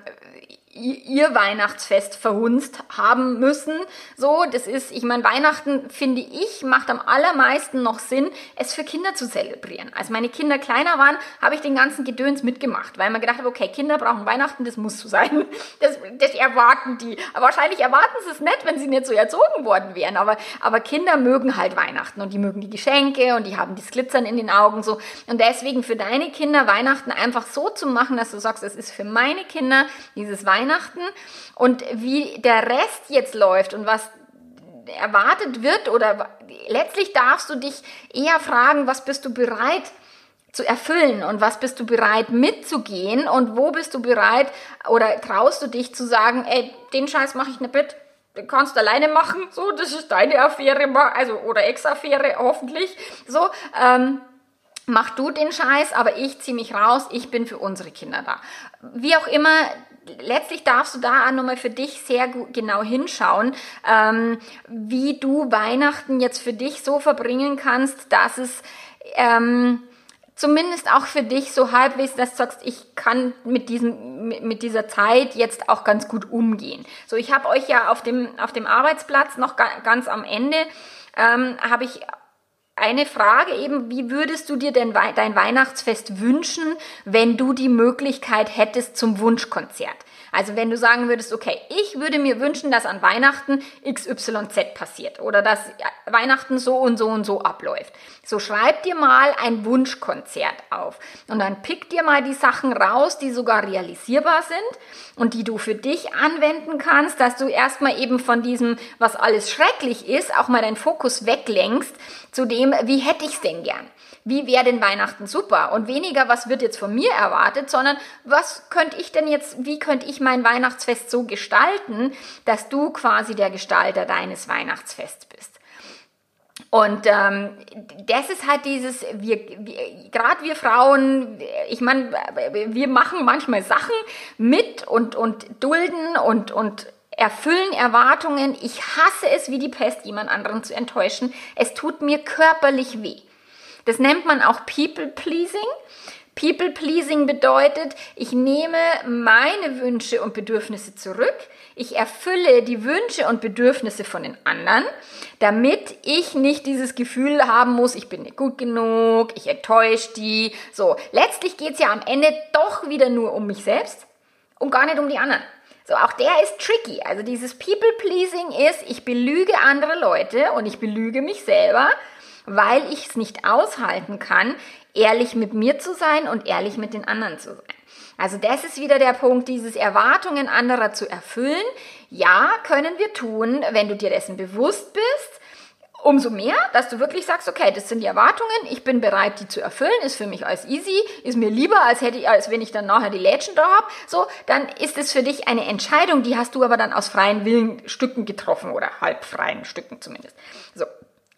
ihr Weihnachtsfest verhunzt haben müssen. So, das ist, ich meine, Weihnachten finde ich macht am allermeisten noch Sinn, es für Kinder zu zelebrieren. Als meine Kinder kleiner waren, habe ich den ganzen Gedöns mitgemacht, weil man gedacht habe, okay, Kinder brauchen Weihnachten, das muss so sein. Das, das erwarten die. Aber wahrscheinlich erwarten sie es nicht, wenn sie nicht so erzogen worden wären. Aber, aber Kinder mögen halt Weihnachten und die mögen die Geschenke und die haben das Glitzern in den Augen so. Und deswegen für deine Kinder Weihnachten einfach so zu machen, dass du sagst, es ist für meine Kinder dieses Weihnachten Weihnachten und wie der Rest jetzt läuft und was erwartet wird oder letztlich darfst du dich eher fragen, was bist du bereit zu erfüllen und was bist du bereit mitzugehen und wo bist du bereit oder traust du dich zu sagen, ey, den Scheiß mache ich nicht mit, den kannst du alleine machen, so, das ist deine Affäre, also oder Ex-Affäre hoffentlich, so, ähm, mach du den Scheiß, aber ich ziehe mich raus, ich bin für unsere Kinder da. Wie auch immer, letztlich darfst du da nochmal für dich sehr genau hinschauen, ähm, wie du Weihnachten jetzt für dich so verbringen kannst, dass es ähm, zumindest auch für dich so halbwegs, dass du sagst, ich kann mit diesem mit dieser Zeit jetzt auch ganz gut umgehen. So, ich habe euch ja auf dem auf dem Arbeitsplatz noch ganz am Ende ähm, habe ich eine Frage eben, wie würdest du dir denn dein Weihnachtsfest wünschen, wenn du die Möglichkeit hättest zum Wunschkonzert? Also wenn du sagen würdest, okay, ich würde mir wünschen, dass an Weihnachten XYZ passiert oder dass Weihnachten so und so und so abläuft. So schreib dir mal ein Wunschkonzert auf und dann pick dir mal die Sachen raus, die sogar realisierbar sind und die du für dich anwenden kannst, dass du erstmal eben von diesem, was alles schrecklich ist, auch mal deinen Fokus weglenkst zu dem, wie hätte ich es denn gern? Wie wäre denn Weihnachten super? Und weniger, was wird jetzt von mir erwartet, sondern was könnte ich denn jetzt, wie könnte ich mein Weihnachtsfest so gestalten, dass du quasi der Gestalter deines Weihnachtsfests bist? Und ähm, das ist halt dieses, wir, wir gerade wir Frauen, ich meine, wir machen manchmal Sachen mit und, und dulden und, und erfüllen Erwartungen. Ich hasse es wie die Pest, jemand anderen zu enttäuschen. Es tut mir körperlich weh. Das nennt man auch People Pleasing. People Pleasing bedeutet, ich nehme meine Wünsche und Bedürfnisse zurück. Ich erfülle die Wünsche und Bedürfnisse von den anderen, damit ich nicht dieses Gefühl haben muss, ich bin nicht gut genug, ich enttäusche die. So, letztlich geht es ja am Ende doch wieder nur um mich selbst und gar nicht um die anderen. So, auch der ist tricky. Also dieses People Pleasing ist, ich belüge andere Leute und ich belüge mich selber, weil ich es nicht aushalten kann, ehrlich mit mir zu sein und ehrlich mit den anderen zu sein. Also das ist wieder der Punkt, dieses Erwartungen anderer zu erfüllen. Ja, können wir tun, wenn du dir dessen bewusst bist. Umso mehr, dass du wirklich sagst, okay, das sind die Erwartungen, ich bin bereit, die zu erfüllen, ist für mich alles easy, ist mir lieber, als hätte ich, als wenn ich dann nachher die Lädchen da habe. So, dann ist es für dich eine Entscheidung, die hast du aber dann aus freien Willenstücken getroffen oder halbfreien Stücken zumindest. So,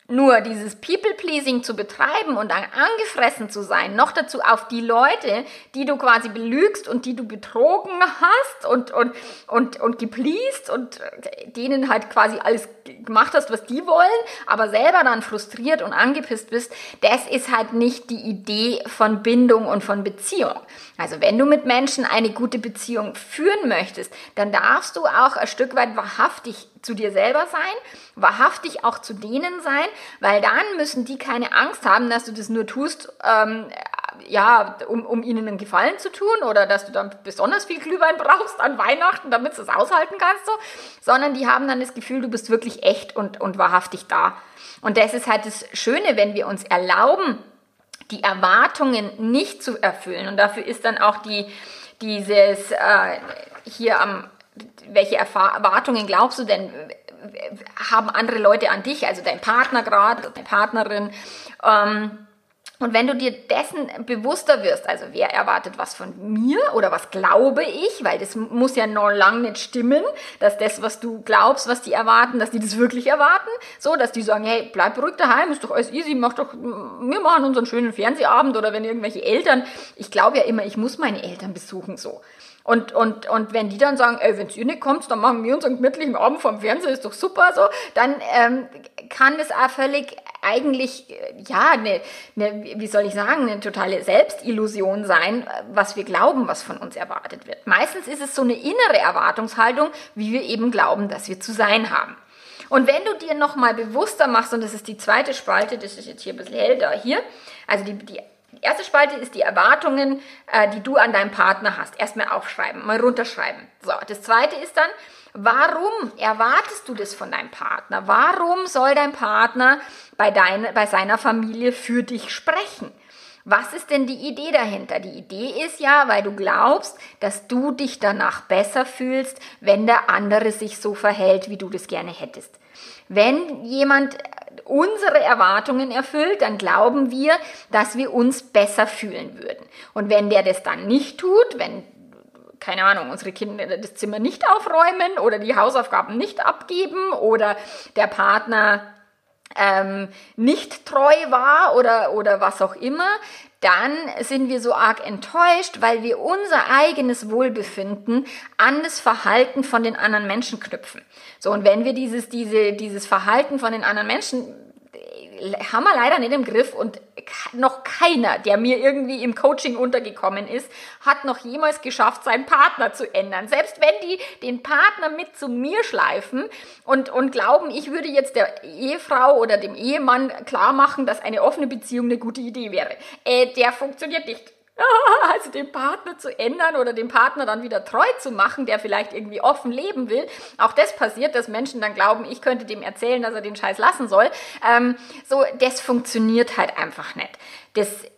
Nur dieses People-Pleasing zu betreiben und dann angefressen zu sein, noch dazu auf die Leute, die du quasi belügst und die du betrogen hast und, und, und, und gepleased und denen halt quasi alles gemacht hast, was die wollen, aber selber dann frustriert und angepisst bist, das ist halt nicht die Idee von Bindung und von Beziehung. Also wenn du mit Menschen eine gute Beziehung führen möchtest, dann darfst du auch ein Stück weit wahrhaftig zu dir selber sein, wahrhaftig auch zu denen sein, weil dann müssen die keine Angst haben, dass du das nur tust, ähm, ja, um, um ihnen einen Gefallen zu tun oder dass du dann besonders viel Glühwein brauchst an Weihnachten, damit du es aushalten kannst, so, sondern die haben dann das Gefühl, du bist wirklich echt und, und wahrhaftig da. Und das ist halt das Schöne, wenn wir uns erlauben, die Erwartungen nicht zu erfüllen. Und dafür ist dann auch die, dieses äh, hier am, welche Erwartungen glaubst du denn, haben andere Leute an dich, also dein Partner gerade, deine Partnerin. Ähm, und wenn du dir dessen bewusster wirst, also wer erwartet was von mir oder was glaube ich, weil das muss ja noch lange nicht stimmen, dass das, was du glaubst, was die erwarten, dass die das wirklich erwarten, so, dass die sagen, hey, bleib beruhigt daheim, ist doch alles easy, mach doch, wir machen unseren schönen Fernsehabend oder wenn irgendwelche Eltern, ich glaube ja immer, ich muss meine Eltern besuchen, so. Und, und, und wenn die dann sagen, ey, wenn ihr nicht kommt, dann machen wir uns einen gemütlichen Abend vom Fernseher, ist doch super, so, dann ähm, kann das auch völlig eigentlich, ja, eine, eine, wie soll ich sagen, eine totale Selbstillusion sein, was wir glauben, was von uns erwartet wird. Meistens ist es so eine innere Erwartungshaltung, wie wir eben glauben, dass wir zu sein haben. Und wenn du dir nochmal bewusster machst, und das ist die zweite Spalte, das ist jetzt hier ein bisschen hell da hier, also die, die die erste Spalte ist die Erwartungen, äh, die du an deinem Partner hast. Erstmal aufschreiben, mal runterschreiben. So, das zweite ist dann, warum erwartest du das von deinem Partner? Warum soll dein Partner bei, deine, bei seiner Familie für dich sprechen? Was ist denn die Idee dahinter? Die Idee ist ja, weil du glaubst, dass du dich danach besser fühlst, wenn der andere sich so verhält, wie du das gerne hättest. Wenn jemand unsere Erwartungen erfüllt, dann glauben wir, dass wir uns besser fühlen würden. Und wenn der das dann nicht tut, wenn keine Ahnung, unsere Kinder das Zimmer nicht aufräumen oder die Hausaufgaben nicht abgeben oder der Partner ähm, nicht treu war oder, oder was auch immer, dann sind wir so arg enttäuscht, weil wir unser eigenes Wohlbefinden an das Verhalten von den anderen Menschen knüpfen. So, und wenn wir dieses, diese, dieses Verhalten von den anderen Menschen haben wir leider nicht im Griff und noch keiner, der mir irgendwie im Coaching untergekommen ist, hat noch jemals geschafft, seinen Partner zu ändern. Selbst wenn die den Partner mit zu mir schleifen und, und glauben, ich würde jetzt der Ehefrau oder dem Ehemann klar machen, dass eine offene Beziehung eine gute Idee wäre. Äh, der funktioniert nicht. also den Partner zu ändern oder den Partner dann wieder treu zu machen, der vielleicht irgendwie offen leben will. Auch das passiert, dass Menschen dann glauben, ich könnte dem erzählen, dass er den Scheiß lassen soll. Ähm, so, das funktioniert halt einfach nicht. Das äh,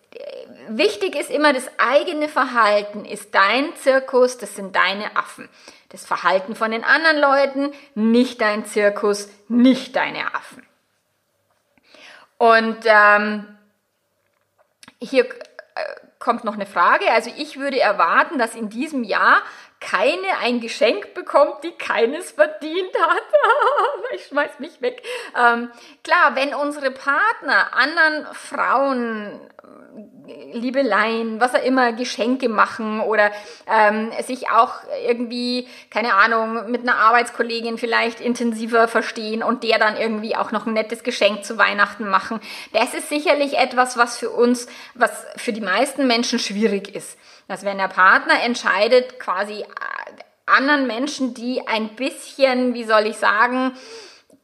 Wichtig ist immer, das eigene Verhalten ist dein Zirkus, das sind deine Affen. Das Verhalten von den anderen Leuten, nicht dein Zirkus, nicht deine Affen. Und ähm, hier kommt noch eine Frage. Also ich würde erwarten, dass in diesem Jahr keine ein Geschenk bekommt, die keines verdient hat. ich schmeiß mich weg. Ähm, klar, wenn unsere Partner anderen Frauen Liebeleien, was auch immer, Geschenke machen oder ähm, sich auch irgendwie, keine Ahnung, mit einer Arbeitskollegin vielleicht intensiver verstehen und der dann irgendwie auch noch ein nettes Geschenk zu Weihnachten machen. Das ist sicherlich etwas, was für uns, was für die meisten Menschen schwierig ist. Dass wenn der Partner entscheidet, quasi äh, anderen Menschen, die ein bisschen, wie soll ich sagen,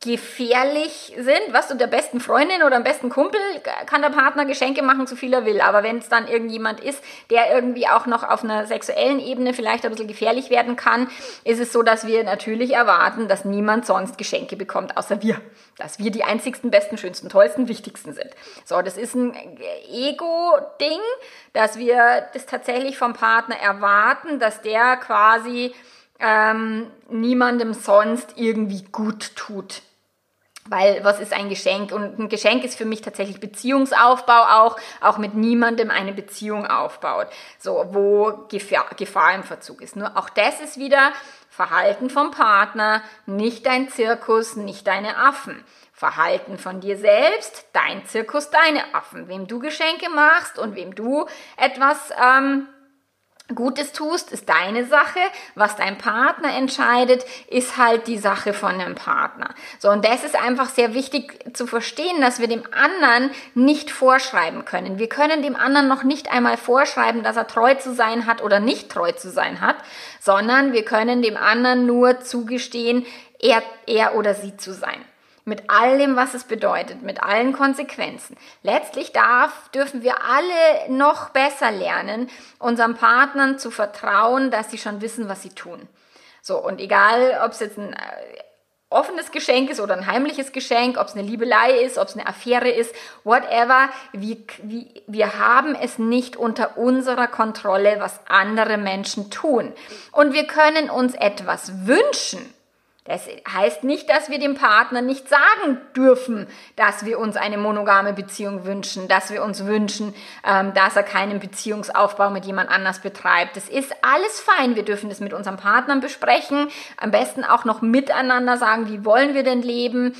gefährlich sind. Was du der besten Freundin oder dem besten Kumpel kann der Partner Geschenke machen, so viel er will. Aber wenn es dann irgendjemand ist, der irgendwie auch noch auf einer sexuellen Ebene vielleicht ein bisschen gefährlich werden kann, ist es so, dass wir natürlich erwarten, dass niemand sonst Geschenke bekommt, außer wir. Dass wir die einzigsten, besten, schönsten, tollsten, wichtigsten sind. So, das ist ein Ego-Ding, dass wir das tatsächlich vom Partner erwarten, dass der quasi ähm, niemandem sonst irgendwie gut tut. Weil was ist ein Geschenk? Und ein Geschenk ist für mich tatsächlich Beziehungsaufbau auch, auch mit niemandem eine Beziehung aufbaut, so wo Gefahr, Gefahr im Verzug ist. Nur auch das ist wieder Verhalten vom Partner, nicht dein Zirkus, nicht deine Affen. Verhalten von dir selbst, dein Zirkus, deine Affen. Wem du Geschenke machst und wem du etwas ähm, Gutes tust, ist deine Sache. Was dein Partner entscheidet, ist halt die Sache von dem Partner. So, und das ist einfach sehr wichtig zu verstehen, dass wir dem anderen nicht vorschreiben können. Wir können dem anderen noch nicht einmal vorschreiben, dass er treu zu sein hat oder nicht treu zu sein hat, sondern wir können dem anderen nur zugestehen, er, er oder sie zu sein mit allem, was es bedeutet, mit allen Konsequenzen. Letztlich darf, dürfen wir alle noch besser lernen, unseren Partnern zu vertrauen, dass sie schon wissen, was sie tun. So, und egal, ob es jetzt ein äh, offenes Geschenk ist oder ein heimliches Geschenk, ob es eine Liebelei ist, ob es eine Affäre ist, whatever, wir, wir haben es nicht unter unserer Kontrolle, was andere Menschen tun. Und wir können uns etwas wünschen das heißt nicht, dass wir dem Partner nicht sagen dürfen, dass wir uns eine monogame Beziehung wünschen, dass wir uns wünschen, ähm, dass er keinen Beziehungsaufbau mit jemand anders betreibt. Das ist alles fein. Wir dürfen das mit unseren Partnern besprechen. Am besten auch noch miteinander sagen, wie wollen wir denn leben?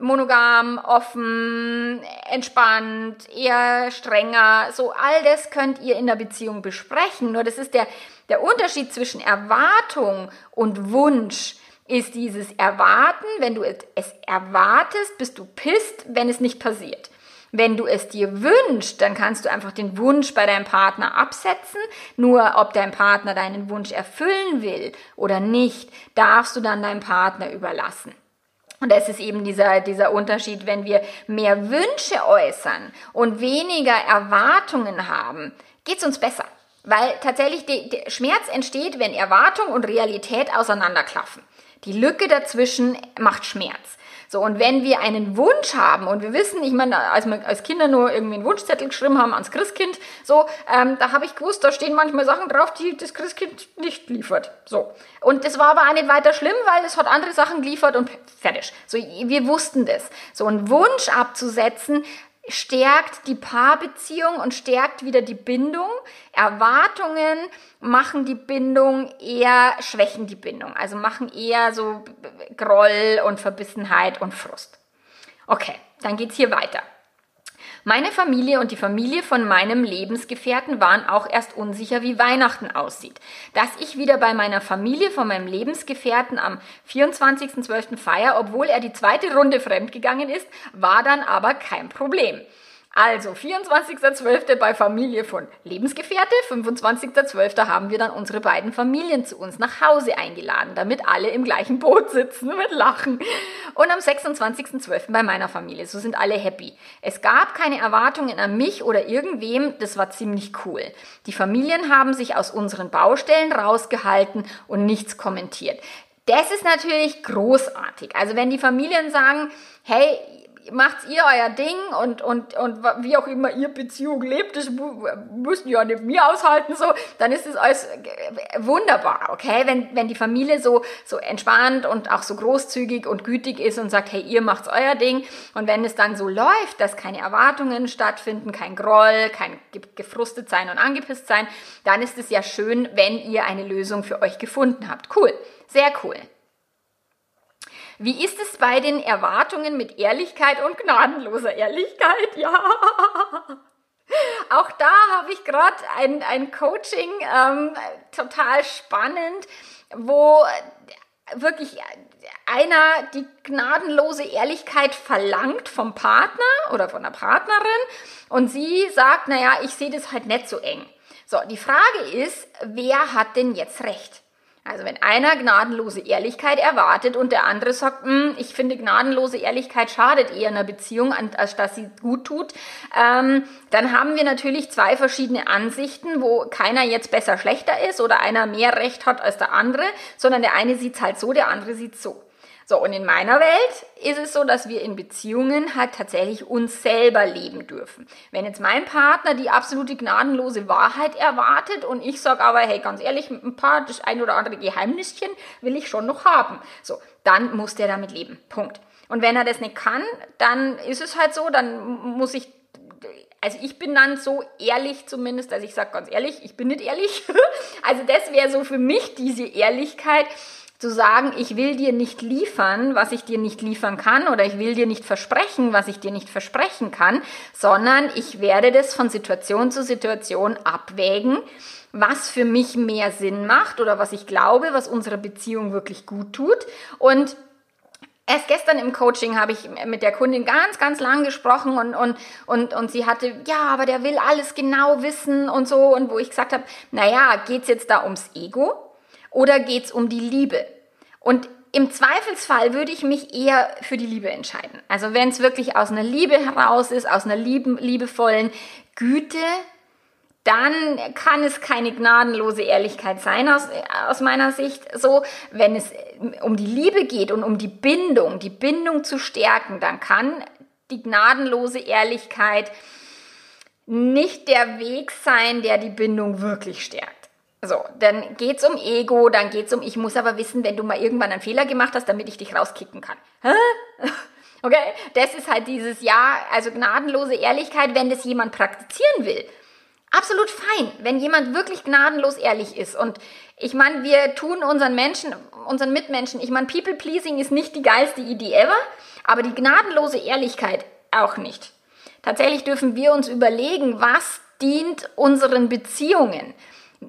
monogam, offen, entspannt, eher strenger, so all das könnt ihr in der Beziehung besprechen. Nur das ist der, der Unterschied zwischen Erwartung und Wunsch ist dieses Erwarten. Wenn du es erwartest, bist du pisst, wenn es nicht passiert. Wenn du es dir wünschst, dann kannst du einfach den Wunsch bei deinem Partner absetzen. Nur ob dein Partner deinen Wunsch erfüllen will oder nicht, darfst du dann deinem Partner überlassen. Und das ist eben dieser, dieser Unterschied, wenn wir mehr Wünsche äußern und weniger Erwartungen haben, geht es uns besser. Weil tatsächlich der Schmerz entsteht, wenn Erwartung und Realität auseinanderklaffen. Die Lücke dazwischen macht Schmerz. So, und wenn wir einen Wunsch haben und wir wissen, ich meine, als wir als Kinder nur irgendwie einen Wunschzettel geschrieben haben ans Christkind, so, ähm, da habe ich gewusst, da stehen manchmal Sachen drauf, die das Christkind nicht liefert. So. Und das war aber auch nicht weiter schlimm, weil es hat andere Sachen geliefert und fertig. So, wir wussten das. So, einen Wunsch abzusetzen, stärkt die Paarbeziehung und stärkt wieder die Bindung. Erwartungen machen die Bindung eher, schwächen die Bindung, also machen eher so Groll und Verbissenheit und Frust. Okay, dann geht's hier weiter. Meine Familie und die Familie von meinem Lebensgefährten waren auch erst unsicher, wie Weihnachten aussieht. Dass ich wieder bei meiner Familie von meinem Lebensgefährten am 24.12. feier, obwohl er die zweite Runde fremdgegangen ist, war dann aber kein Problem. Also 24.12. bei Familie von Lebensgefährte, 25.12. haben wir dann unsere beiden Familien zu uns nach Hause eingeladen, damit alle im gleichen Boot sitzen mit Lachen. Und am 26.12. bei meiner Familie, so sind alle happy. Es gab keine Erwartungen an mich oder irgendwem, das war ziemlich cool. Die Familien haben sich aus unseren Baustellen rausgehalten und nichts kommentiert. Das ist natürlich großartig. Also wenn die Familien sagen, hey, macht ihr euer Ding und, und, und wie auch immer ihr Beziehung lebt, das müssen ja nicht mir aushalten, so, dann ist es alles wunderbar, okay? Wenn, wenn die Familie so, so entspannt und auch so großzügig und gütig ist und sagt, hey, ihr macht's euer Ding und wenn es dann so läuft, dass keine Erwartungen stattfinden, kein Groll, kein gefrustet sein und angepisst sein, dann ist es ja schön, wenn ihr eine Lösung für euch gefunden habt. Cool, sehr cool. Wie ist es bei den Erwartungen mit Ehrlichkeit und gnadenloser Ehrlichkeit? Ja. Auch da habe ich gerade ein, ein Coaching, ähm, total spannend, wo wirklich einer die gnadenlose Ehrlichkeit verlangt vom Partner oder von der Partnerin und sie sagt, naja, ich sehe das halt nicht so eng. So, die Frage ist, wer hat denn jetzt recht? Also wenn einer gnadenlose Ehrlichkeit erwartet und der andere sagt, hm, ich finde gnadenlose Ehrlichkeit schadet eher einer Beziehung, als dass sie gut tut, ähm, dann haben wir natürlich zwei verschiedene Ansichten, wo keiner jetzt besser schlechter ist oder einer mehr Recht hat als der andere, sondern der eine sieht es halt so, der andere sieht so. So, und in meiner Welt ist es so, dass wir in Beziehungen halt tatsächlich uns selber leben dürfen. Wenn jetzt mein Partner die absolute gnadenlose Wahrheit erwartet und ich sage aber, hey, ganz ehrlich, ein paar, das ein oder andere Geheimnischen will ich schon noch haben. So, dann muss der damit leben. Punkt. Und wenn er das nicht kann, dann ist es halt so, dann muss ich also ich bin dann so ehrlich zumindest, dass ich sage ganz ehrlich, ich bin nicht ehrlich. also das wäre so für mich diese Ehrlichkeit, zu sagen, ich will dir nicht liefern, was ich dir nicht liefern kann, oder ich will dir nicht versprechen, was ich dir nicht versprechen kann, sondern ich werde das von Situation zu Situation abwägen, was für mich mehr Sinn macht oder was ich glaube, was unserer Beziehung wirklich gut tut. Und Erst gestern im Coaching habe ich mit der Kundin ganz, ganz lang gesprochen und, und, und, und sie hatte, ja, aber der will alles genau wissen und so. Und wo ich gesagt habe, naja, geht's jetzt da ums Ego oder geht's um die Liebe? Und im Zweifelsfall würde ich mich eher für die Liebe entscheiden. Also wenn es wirklich aus einer Liebe heraus ist, aus einer lieben, liebevollen Güte, dann kann es keine gnadenlose Ehrlichkeit sein aus, aus meiner Sicht. So, wenn es um die Liebe geht und um die Bindung, die Bindung zu stärken, dann kann die gnadenlose Ehrlichkeit nicht der Weg sein, der die Bindung wirklich stärkt. So, dann geht's um Ego, dann geht's um, ich muss aber wissen, wenn du mal irgendwann einen Fehler gemacht hast, damit ich dich rauskicken kann. Hä? Okay, das ist halt dieses Ja, also gnadenlose Ehrlichkeit, wenn das jemand praktizieren will absolut fein, wenn jemand wirklich gnadenlos ehrlich ist. Und ich meine, wir tun unseren Menschen, unseren Mitmenschen, ich meine, People-Pleasing ist nicht die geilste Idee ever, aber die gnadenlose Ehrlichkeit auch nicht. Tatsächlich dürfen wir uns überlegen, was dient unseren Beziehungen.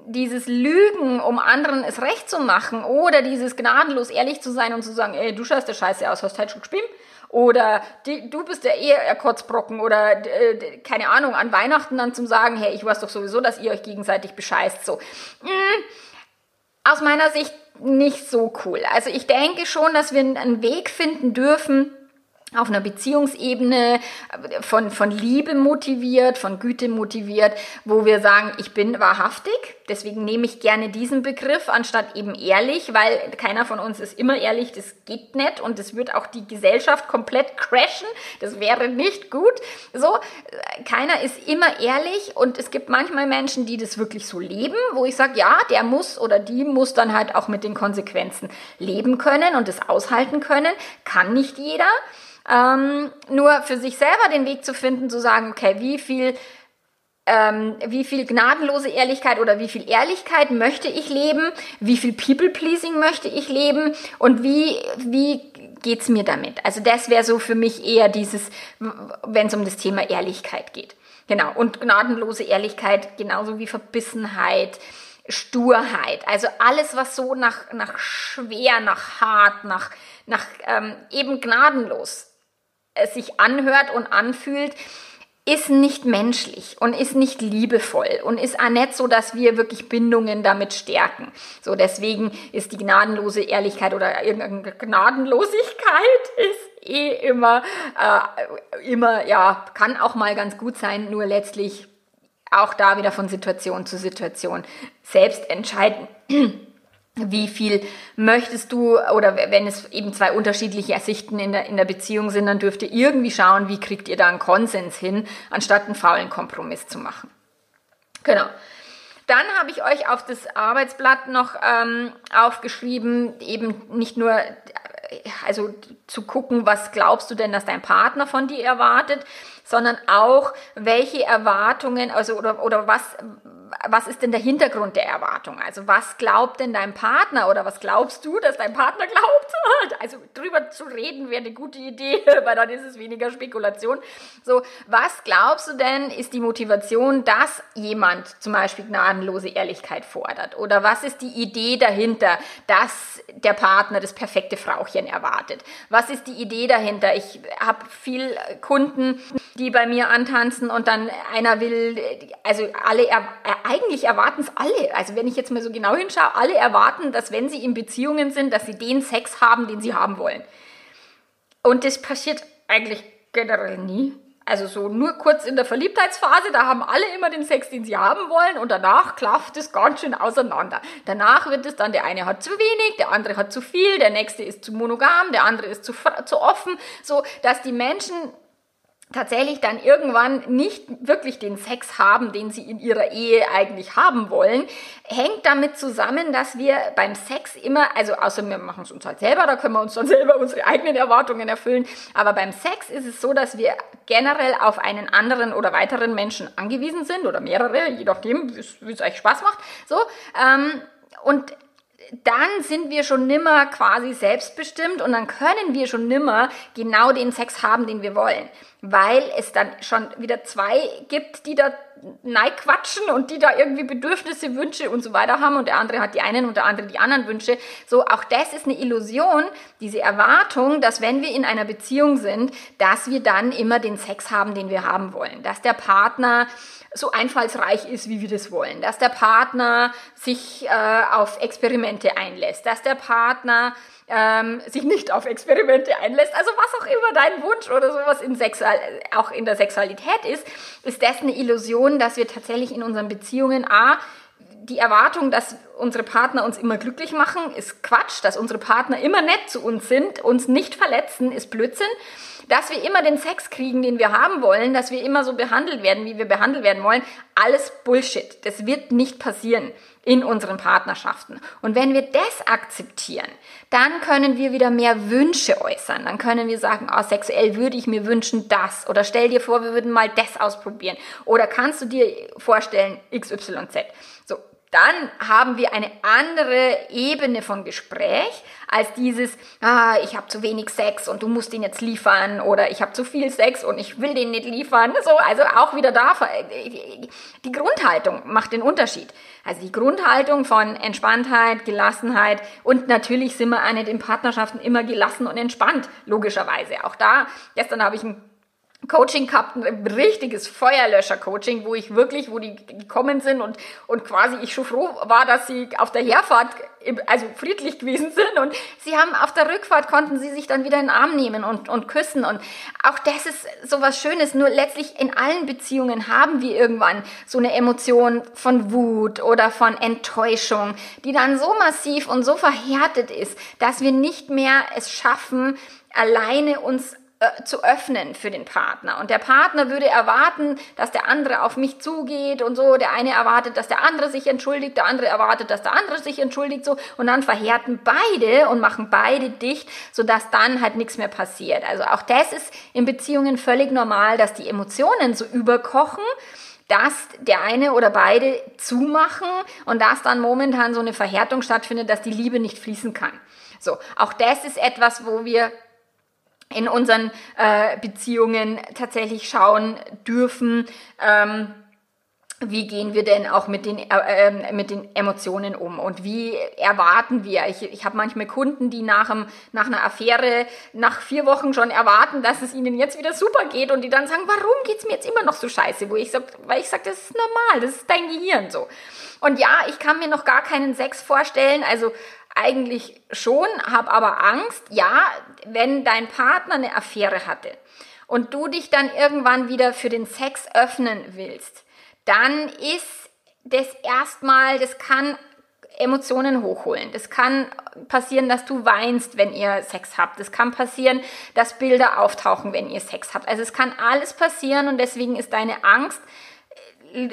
Dieses Lügen, um anderen es recht zu machen, oder dieses gnadenlos ehrlich zu sein und zu sagen, ey, du schaust der Scheiße aus, hast halt schon gespielt? Oder die, du bist der eher Kotzbrocken oder äh, keine Ahnung, an Weihnachten dann zum sagen, hey, ich weiß doch sowieso, dass ihr euch gegenseitig bescheißt. So. Hm, aus meiner Sicht nicht so cool. Also ich denke schon, dass wir einen Weg finden dürfen, auf einer Beziehungsebene von, von Liebe motiviert, von Güte motiviert, wo wir sagen, ich bin wahrhaftig. Deswegen nehme ich gerne diesen Begriff anstatt eben ehrlich, weil keiner von uns ist immer ehrlich. Das geht nicht und das wird auch die Gesellschaft komplett crashen. Das wäre nicht gut. So, keiner ist immer ehrlich und es gibt manchmal Menschen, die das wirklich so leben, wo ich sage, ja, der muss oder die muss dann halt auch mit den Konsequenzen leben können und es aushalten können. Kann nicht jeder. Ähm, nur für sich selber den Weg zu finden, zu sagen, okay, wie viel ähm, wie viel gnadenlose Ehrlichkeit oder wie viel Ehrlichkeit möchte ich leben, wie viel People-Pleasing möchte ich leben und wie, wie geht's mir damit? Also das wäre so für mich eher dieses, wenn es um das Thema Ehrlichkeit geht. Genau, und gnadenlose Ehrlichkeit genauso wie Verbissenheit, Sturheit, also alles, was so nach, nach schwer, nach hart, nach, nach ähm, eben gnadenlos es sich anhört und anfühlt, ist nicht menschlich und ist nicht liebevoll und ist auch nicht so, dass wir wirklich Bindungen damit stärken. So, deswegen ist die gnadenlose Ehrlichkeit oder irgendeine Gnadenlosigkeit ist eh immer, äh, immer, ja, kann auch mal ganz gut sein, nur letztlich auch da wieder von Situation zu Situation selbst entscheiden wie viel möchtest du oder wenn es eben zwei unterschiedliche Sichten in der, in der Beziehung sind, dann dürft ihr irgendwie schauen, wie kriegt ihr da einen Konsens hin, anstatt einen faulen Kompromiss zu machen. Genau. Dann habe ich euch auf das Arbeitsblatt noch ähm, aufgeschrieben, eben nicht nur also zu gucken, was glaubst du denn, dass dein Partner von dir erwartet, sondern auch, welche Erwartungen, also oder, oder was, was ist denn der Hintergrund der Erwartung? Also was glaubt denn dein Partner oder was glaubst du, dass dein Partner glaubt? Also drüber zu reden wäre eine gute Idee, weil dann ist es weniger Spekulation. So, was glaubst du denn, ist die Motivation, dass jemand zum Beispiel gnadenlose Ehrlichkeit fordert? Oder was ist die Idee dahinter, dass der Partner das perfekte Frauchen erwartet? Was ist die Idee dahinter? Ich habe viel Kunden, die bei mir antanzen und dann einer will, also alle, er, eigentlich erwarten es alle, also wenn ich jetzt mal so genau hinschaue, alle erwarten, dass wenn sie in Beziehungen sind, dass sie den Sex haben, den sie haben wollen. Und das passiert eigentlich generell nie. Also so nur kurz in der Verliebtheitsphase, da haben alle immer den Sex, den sie haben wollen und danach klafft es ganz schön auseinander. Danach wird es dann, der eine hat zu wenig, der andere hat zu viel, der nächste ist zu monogam, der andere ist zu, zu offen, so dass die Menschen tatsächlich dann irgendwann nicht wirklich den Sex haben, den sie in ihrer Ehe eigentlich haben wollen, hängt damit zusammen, dass wir beim Sex immer, also außer wir machen es uns halt selber, da können wir uns dann selber unsere eigenen Erwartungen erfüllen, aber beim Sex ist es so, dass wir generell auf einen anderen oder weiteren Menschen angewiesen sind oder mehrere, je nachdem, wie es euch Spaß macht, so, ähm, und dann sind wir schon nimmer quasi selbstbestimmt und dann können wir schon nimmer genau den Sex haben, den wir wollen. Weil es dann schon wieder zwei gibt, die da quatschen und die da irgendwie Bedürfnisse, Wünsche und so weiter haben und der andere hat die einen und der andere die anderen Wünsche. So, auch das ist eine Illusion, diese Erwartung, dass wenn wir in einer Beziehung sind, dass wir dann immer den Sex haben, den wir haben wollen. Dass der Partner so einfallsreich ist, wie wir das wollen. Dass der Partner sich äh, auf Experimente einlässt. Dass der Partner ähm, sich nicht auf Experimente einlässt. Also was auch immer dein Wunsch oder sowas in Sexual auch in der Sexualität ist, ist das eine Illusion, dass wir tatsächlich in unseren Beziehungen A, die Erwartung, dass unsere Partner uns immer glücklich machen, ist Quatsch. Dass unsere Partner immer nett zu uns sind, uns nicht verletzen, ist Blödsinn. Dass wir immer den Sex kriegen, den wir haben wollen, dass wir immer so behandelt werden, wie wir behandelt werden wollen, alles Bullshit. Das wird nicht passieren in unseren Partnerschaften. Und wenn wir das akzeptieren, dann können wir wieder mehr Wünsche äußern. Dann können wir sagen, oh, sexuell würde ich mir wünschen das. Oder stell dir vor, wir würden mal das ausprobieren. Oder kannst du dir vorstellen, XYZ. Dann haben wir eine andere Ebene von Gespräch als dieses, ah, ich habe zu wenig Sex und du musst ihn jetzt liefern oder ich habe zu viel Sex und ich will den nicht liefern. So, also auch wieder da, die Grundhaltung macht den Unterschied. Also die Grundhaltung von Entspanntheit, Gelassenheit und natürlich sind wir auch nicht in Partnerschaften immer gelassen und entspannt, logischerweise. Auch da, gestern habe ich ein Coaching gehabt, ein richtiges Feuerlöscher-Coaching, wo ich wirklich, wo die gekommen sind und, und quasi ich schon froh war, dass sie auf der Herfahrt also friedlich gewesen sind und sie haben auf der Rückfahrt konnten sie sich dann wieder in den Arm nehmen und, und küssen und auch das ist so was Schönes, nur letztlich in allen Beziehungen haben wir irgendwann so eine Emotion von Wut oder von Enttäuschung, die dann so massiv und so verhärtet ist, dass wir nicht mehr es schaffen, alleine uns äh, zu öffnen für den Partner. Und der Partner würde erwarten, dass der andere auf mich zugeht und so. Der eine erwartet, dass der andere sich entschuldigt, der andere erwartet, dass der andere sich entschuldigt, so. Und dann verhärten beide und machen beide dicht, sodass dann halt nichts mehr passiert. Also auch das ist in Beziehungen völlig normal, dass die Emotionen so überkochen dass der eine oder beide zumachen und dass dann momentan so eine Verhärtung stattfindet, dass die Liebe nicht fließen kann. So, auch das ist etwas, wo wir in unseren äh, Beziehungen tatsächlich schauen dürfen, ähm, wie gehen wir denn auch mit den, äh, ähm, mit den Emotionen um und wie erwarten wir? Ich, ich habe manchmal Kunden, die nach, einem, nach einer Affäre nach vier Wochen schon erwarten, dass es ihnen jetzt wieder super geht und die dann sagen, warum geht's mir jetzt immer noch so scheiße? Wo ich sag, weil ich sage, das ist normal, das ist dein Gehirn so. Und ja, ich kann mir noch gar keinen Sex vorstellen, also eigentlich schon, habe aber Angst, ja, wenn dein Partner eine Affäre hatte und du dich dann irgendwann wieder für den Sex öffnen willst, dann ist das erstmal, das kann Emotionen hochholen. Das kann passieren, dass du weinst, wenn ihr Sex habt. Es kann passieren, dass Bilder auftauchen, wenn ihr Sex habt. Also es kann alles passieren und deswegen ist deine Angst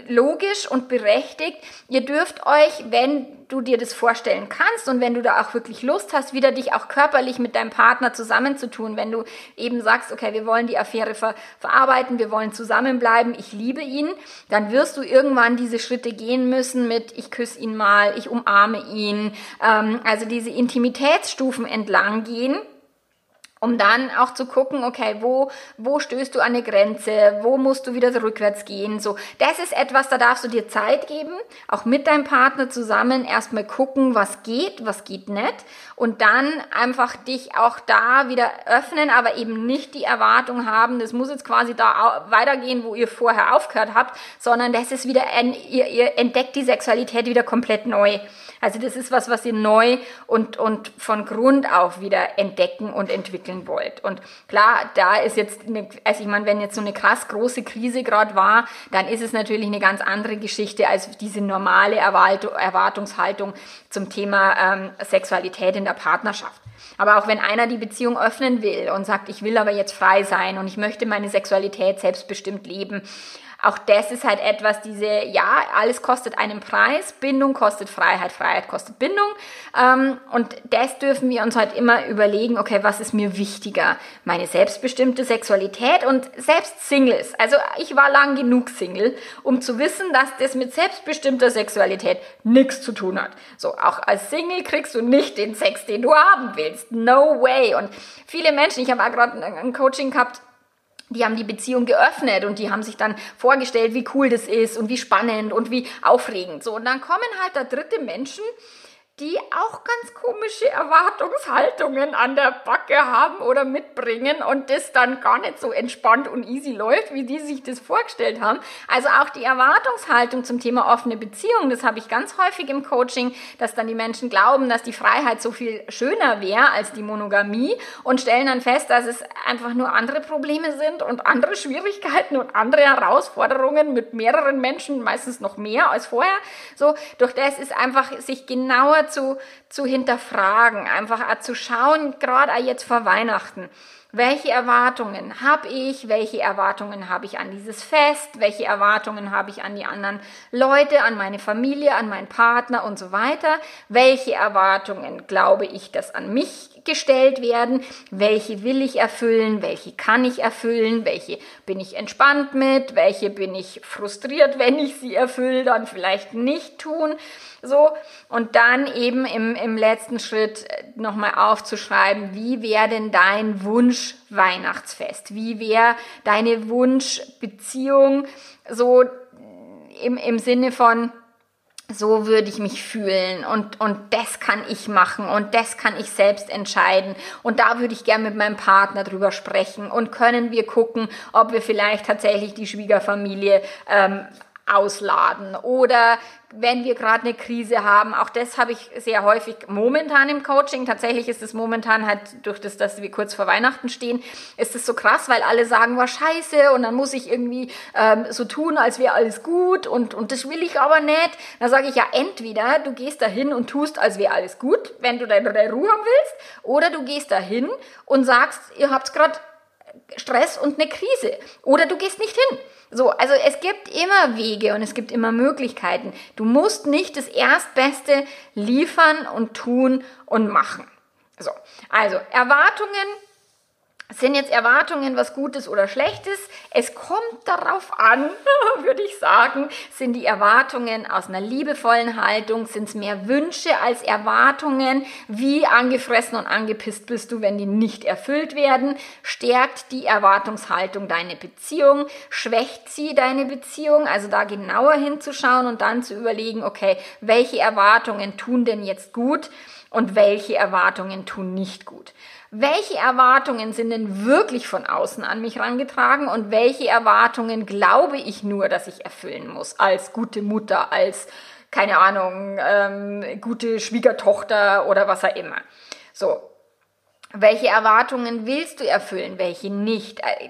logisch und berechtigt. Ihr dürft euch, wenn du dir das vorstellen kannst und wenn du da auch wirklich Lust hast, wieder dich auch körperlich mit deinem Partner zusammenzutun, wenn du eben sagst, okay, wir wollen die Affäre ver verarbeiten, wir wollen zusammenbleiben, ich liebe ihn, dann wirst du irgendwann diese Schritte gehen müssen mit, ich küsse ihn mal, ich umarme ihn, ähm, also diese Intimitätsstufen entlang gehen um dann auch zu gucken, okay, wo, wo stößt du an eine Grenze, wo musst du wieder rückwärts gehen, so. Das ist etwas, da darfst du dir Zeit geben, auch mit deinem Partner zusammen erstmal gucken, was geht, was geht nicht und dann einfach dich auch da wieder öffnen, aber eben nicht die Erwartung haben, das muss jetzt quasi da weitergehen, wo ihr vorher aufgehört habt, sondern das ist wieder, ein, ihr, ihr entdeckt die Sexualität wieder komplett neu. Also das ist was, was ihr neu und, und von Grund auf wieder entdecken und entwickeln wollt. Und klar, da ist jetzt, eine, also ich meine, wenn jetzt so eine krass große Krise gerade war, dann ist es natürlich eine ganz andere Geschichte als diese normale Erwartungshaltung zum Thema ähm, Sexualität in der Partnerschaft. Aber auch wenn einer die Beziehung öffnen will und sagt, ich will aber jetzt frei sein und ich möchte meine Sexualität selbstbestimmt leben, auch das ist halt etwas, diese, ja, alles kostet einen Preis, Bindung kostet Freiheit, Freiheit kostet Bindung. Ähm, und das dürfen wir uns halt immer überlegen, okay, was ist mir wichtiger? Meine selbstbestimmte Sexualität und selbst Singles. Also ich war lang genug Single, um zu wissen, dass das mit selbstbestimmter Sexualität nichts zu tun hat. So, auch als Single kriegst du nicht den Sex, den du haben willst. No way. Und viele Menschen, ich habe auch gerade ein Coaching gehabt, die haben die Beziehung geöffnet und die haben sich dann vorgestellt, wie cool das ist und wie spannend und wie aufregend. So, und dann kommen halt da dritte Menschen, die auch ganz komische Erwartungshaltungen an der Backe haben oder mitbringen und das dann gar nicht so entspannt und easy läuft, wie die sich das vorgestellt haben. Also auch die Erwartungshaltung zum Thema offene Beziehung, das habe ich ganz häufig im Coaching, dass dann die Menschen glauben, dass die Freiheit so viel schöner wäre als die Monogamie und stellen dann fest, dass es einfach nur andere Probleme sind und andere Schwierigkeiten und andere Herausforderungen mit mehreren Menschen, meistens noch mehr als vorher. So, durch das ist einfach sich genauer zu, zu hinterfragen, einfach zu schauen, gerade jetzt vor Weihnachten. Welche Erwartungen habe ich? Welche Erwartungen habe ich an dieses Fest? Welche Erwartungen habe ich an die anderen Leute, an meine Familie, an meinen Partner und so weiter? Welche Erwartungen glaube ich, dass an mich gestellt werden? Welche will ich erfüllen? Welche kann ich erfüllen? Welche bin ich entspannt mit? Welche bin ich frustriert, wenn ich sie erfülle, dann vielleicht nicht tun? So, und dann eben im, im letzten Schritt äh, nochmal aufzuschreiben, wie wäre denn dein Wunsch Weihnachtsfest? Wie wäre deine Wunschbeziehung so im, im Sinne von, so würde ich mich fühlen und, und das kann ich machen und das kann ich selbst entscheiden und da würde ich gerne mit meinem Partner drüber sprechen und können wir gucken, ob wir vielleicht tatsächlich die Schwiegerfamilie ähm, ausladen oder wenn wir gerade eine Krise haben, auch das habe ich sehr häufig momentan im Coaching. Tatsächlich ist es momentan halt durch das, dass wir kurz vor Weihnachten stehen, ist es so krass, weil alle sagen, war scheiße und dann muss ich irgendwie ähm, so tun, als wäre alles gut und, und das will ich aber nicht. Da sage ich ja, entweder du gehst dahin und tust, als wäre alles gut, wenn du deine Ruhe haben willst, oder du gehst dahin und sagst, ihr habt gerade Stress und eine Krise. Oder du gehst nicht hin. So, also es gibt immer Wege und es gibt immer Möglichkeiten. Du musst nicht das Erstbeste liefern und tun und machen. So, also Erwartungen sind jetzt Erwartungen was Gutes oder Schlechtes? Es kommt darauf an, würde ich sagen. Sind die Erwartungen aus einer liebevollen Haltung? Sind es mehr Wünsche als Erwartungen? Wie angefressen und angepisst bist du, wenn die nicht erfüllt werden? Stärkt die Erwartungshaltung deine Beziehung? Schwächt sie deine Beziehung? Also da genauer hinzuschauen und dann zu überlegen, okay, welche Erwartungen tun denn jetzt gut und welche Erwartungen tun nicht gut? Welche Erwartungen sind denn wirklich von außen an mich rangetragen und welche Erwartungen glaube ich nur, dass ich erfüllen muss als gute Mutter, als, keine Ahnung, ähm, gute Schwiegertochter oder was auch immer. So, welche Erwartungen willst du erfüllen, welche nicht? Äh,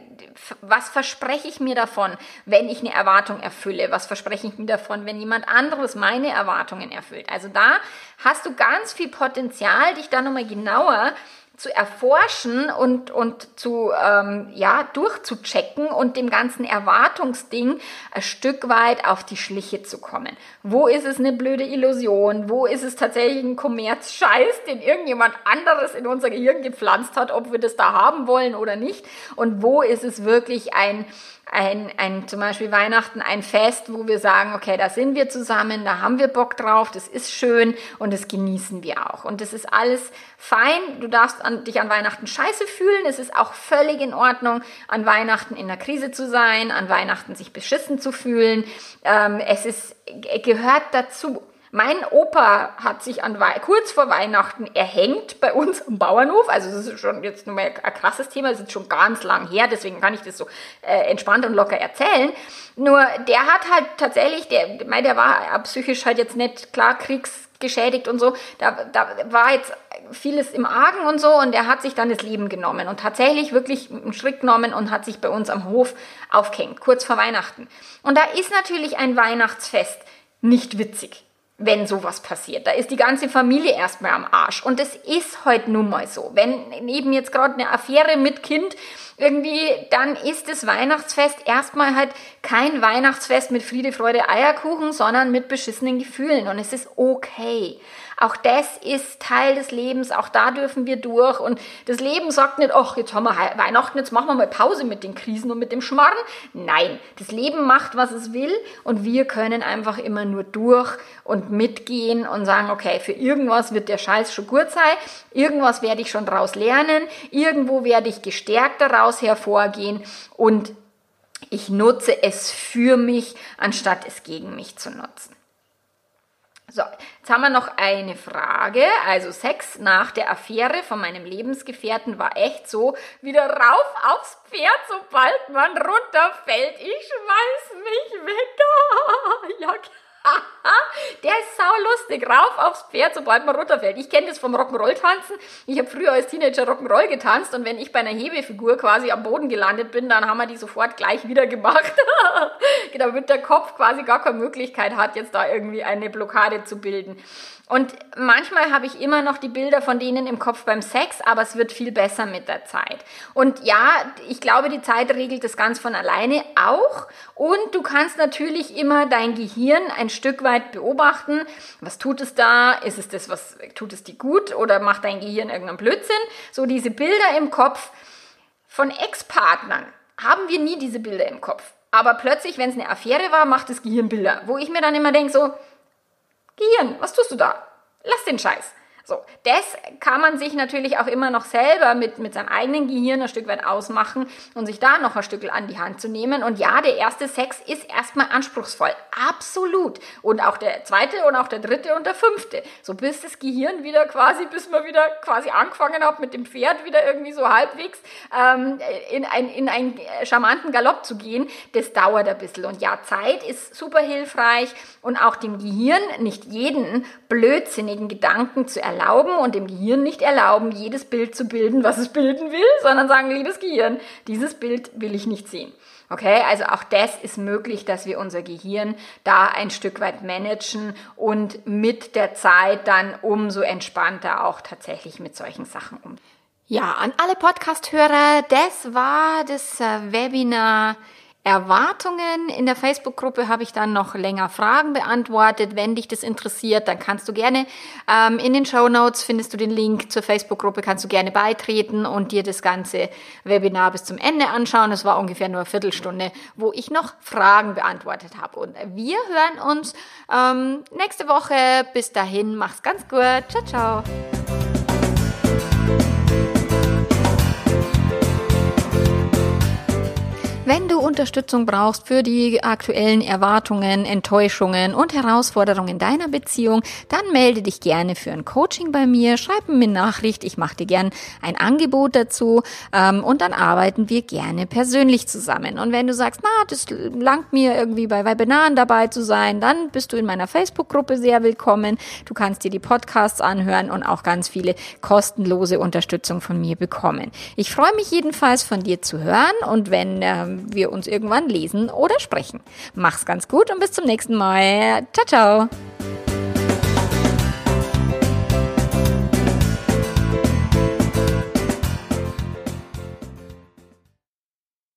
was verspreche ich mir davon, wenn ich eine Erwartung erfülle? Was verspreche ich mir davon, wenn jemand anderes meine Erwartungen erfüllt? Also da hast du ganz viel Potenzial, dich da nochmal genauer zu erforschen und, und zu, ähm, ja, durchzuchecken und dem ganzen Erwartungsding ein Stück weit auf die Schliche zu kommen. Wo ist es eine blöde Illusion? Wo ist es tatsächlich ein Kommerzscheiß, den irgendjemand anderes in unser Gehirn gepflanzt hat, ob wir das da haben wollen oder nicht? Und wo ist es wirklich ein, ein, ein, zum Beispiel Weihnachten ein Fest, wo wir sagen, okay, da sind wir zusammen, da haben wir Bock drauf, das ist schön und das genießen wir auch. Und das ist alles fein. Du darfst an, dich an Weihnachten scheiße fühlen. Es ist auch völlig in Ordnung, an Weihnachten in der Krise zu sein, an Weihnachten sich beschissen zu fühlen. Ähm, es ist, gehört dazu. Mein Opa hat sich an kurz vor Weihnachten erhängt bei uns am Bauernhof. Also das ist schon jetzt nur mal ein krasses Thema, das ist schon ganz lang her, deswegen kann ich das so äh, entspannt und locker erzählen. Nur der hat halt tatsächlich, der, mein, der war psychisch halt jetzt nicht klar kriegsgeschädigt und so. Da, da war jetzt vieles im Argen und so und er hat sich dann das Leben genommen und tatsächlich wirklich einen Schritt genommen und hat sich bei uns am Hof aufgehängt, kurz vor Weihnachten. Und da ist natürlich ein Weihnachtsfest nicht witzig. Wenn sowas passiert. Da ist die ganze Familie erstmal am Arsch. Und das ist heute nun mal so. Wenn eben jetzt gerade eine Affäre mit Kind irgendwie, dann ist das Weihnachtsfest erstmal halt kein Weihnachtsfest mit Friede, Freude, Eierkuchen, sondern mit beschissenen Gefühlen. Und es ist okay. Auch das ist Teil des Lebens, auch da dürfen wir durch. Und das Leben sagt nicht, ach, jetzt haben wir Weihnachten, jetzt machen wir mal Pause mit den Krisen und mit dem Schmarrn. Nein, das Leben macht, was es will und wir können einfach immer nur durch und mitgehen und sagen, okay, für irgendwas wird der Scheiß schon gut sein, irgendwas werde ich schon daraus lernen, irgendwo werde ich gestärkt daraus hervorgehen und ich nutze es für mich, anstatt es gegen mich zu nutzen. So, jetzt haben wir noch eine Frage. Also Sex nach der Affäre von meinem Lebensgefährten war echt so, wieder rauf aufs Pferd, sobald man runterfällt. Ich schmeiß mich weg. ja, der ist sau lustig. Rauf aufs Pferd, sobald man runterfällt. Ich kenne das vom Rock'n'Roll-Tanzen. Ich habe früher als Teenager Rock'n'Roll getanzt und wenn ich bei einer Hebefigur quasi am Boden gelandet bin, dann haben wir die sofort gleich wieder gemacht. Damit der Kopf quasi gar keine Möglichkeit hat, jetzt da irgendwie eine Blockade zu bilden. Und manchmal habe ich immer noch die Bilder von denen im Kopf beim Sex, aber es wird viel besser mit der Zeit. Und ja, ich glaube, die Zeit regelt das ganz von alleine auch. Und du kannst natürlich immer dein Gehirn ein Stück weit beobachten. Was tut es da? Ist es das, was tut es dir gut? Oder macht dein Gehirn irgendeinen Blödsinn? So diese Bilder im Kopf von Ex-Partnern haben wir nie diese Bilder im Kopf. Aber plötzlich, wenn es eine Affäre war, macht das Gehirn Bilder, wo ich mir dann immer denke, so, Gehirn, was tust du da? Lass den Scheiß. So, das kann man sich natürlich auch immer noch selber mit, mit seinem eigenen Gehirn ein Stück weit ausmachen und sich da noch ein Stück an die Hand zu nehmen. Und ja, der erste Sex ist erstmal anspruchsvoll. Absolut. Und auch der zweite und auch der dritte und der fünfte. So bis das Gehirn wieder quasi, bis man wieder quasi angefangen hat, mit dem Pferd wieder irgendwie so halbwegs ähm, in, ein, in einen charmanten Galopp zu gehen, das dauert ein bisschen. Und ja, Zeit ist super hilfreich und auch dem Gehirn nicht jeden blödsinnigen Gedanken zu erlauben erlauben und dem Gehirn nicht erlauben, jedes Bild zu bilden, was es bilden will, sondern sagen, liebes Gehirn, dieses Bild will ich nicht sehen. Okay, also auch das ist möglich, dass wir unser Gehirn da ein Stück weit managen und mit der Zeit dann umso entspannter auch tatsächlich mit solchen Sachen um. Ja, an alle Podcast-Hörer, das war das äh, Webinar Erwartungen. In der Facebook-Gruppe habe ich dann noch länger Fragen beantwortet. Wenn dich das interessiert, dann kannst du gerne ähm, in den Show Notes findest du den Link zur Facebook-Gruppe, kannst du gerne beitreten und dir das ganze Webinar bis zum Ende anschauen. Es war ungefähr nur eine Viertelstunde, wo ich noch Fragen beantwortet habe. Und wir hören uns ähm, nächste Woche. Bis dahin, mach's ganz gut. Ciao, ciao. Wenn du Unterstützung brauchst für die aktuellen Erwartungen, Enttäuschungen und Herausforderungen deiner Beziehung, dann melde dich gerne für ein Coaching bei mir, schreib mir eine Nachricht, ich mache dir gern ein Angebot dazu ähm, und dann arbeiten wir gerne persönlich zusammen. Und wenn du sagst, na, das langt mir irgendwie bei Webinaren dabei zu sein, dann bist du in meiner Facebook-Gruppe sehr willkommen. Du kannst dir die Podcasts anhören und auch ganz viele kostenlose Unterstützung von mir bekommen. Ich freue mich jedenfalls von dir zu hören und wenn ähm, wir uns irgendwann lesen oder sprechen. Mach's ganz gut und bis zum nächsten Mal. Ciao, ciao.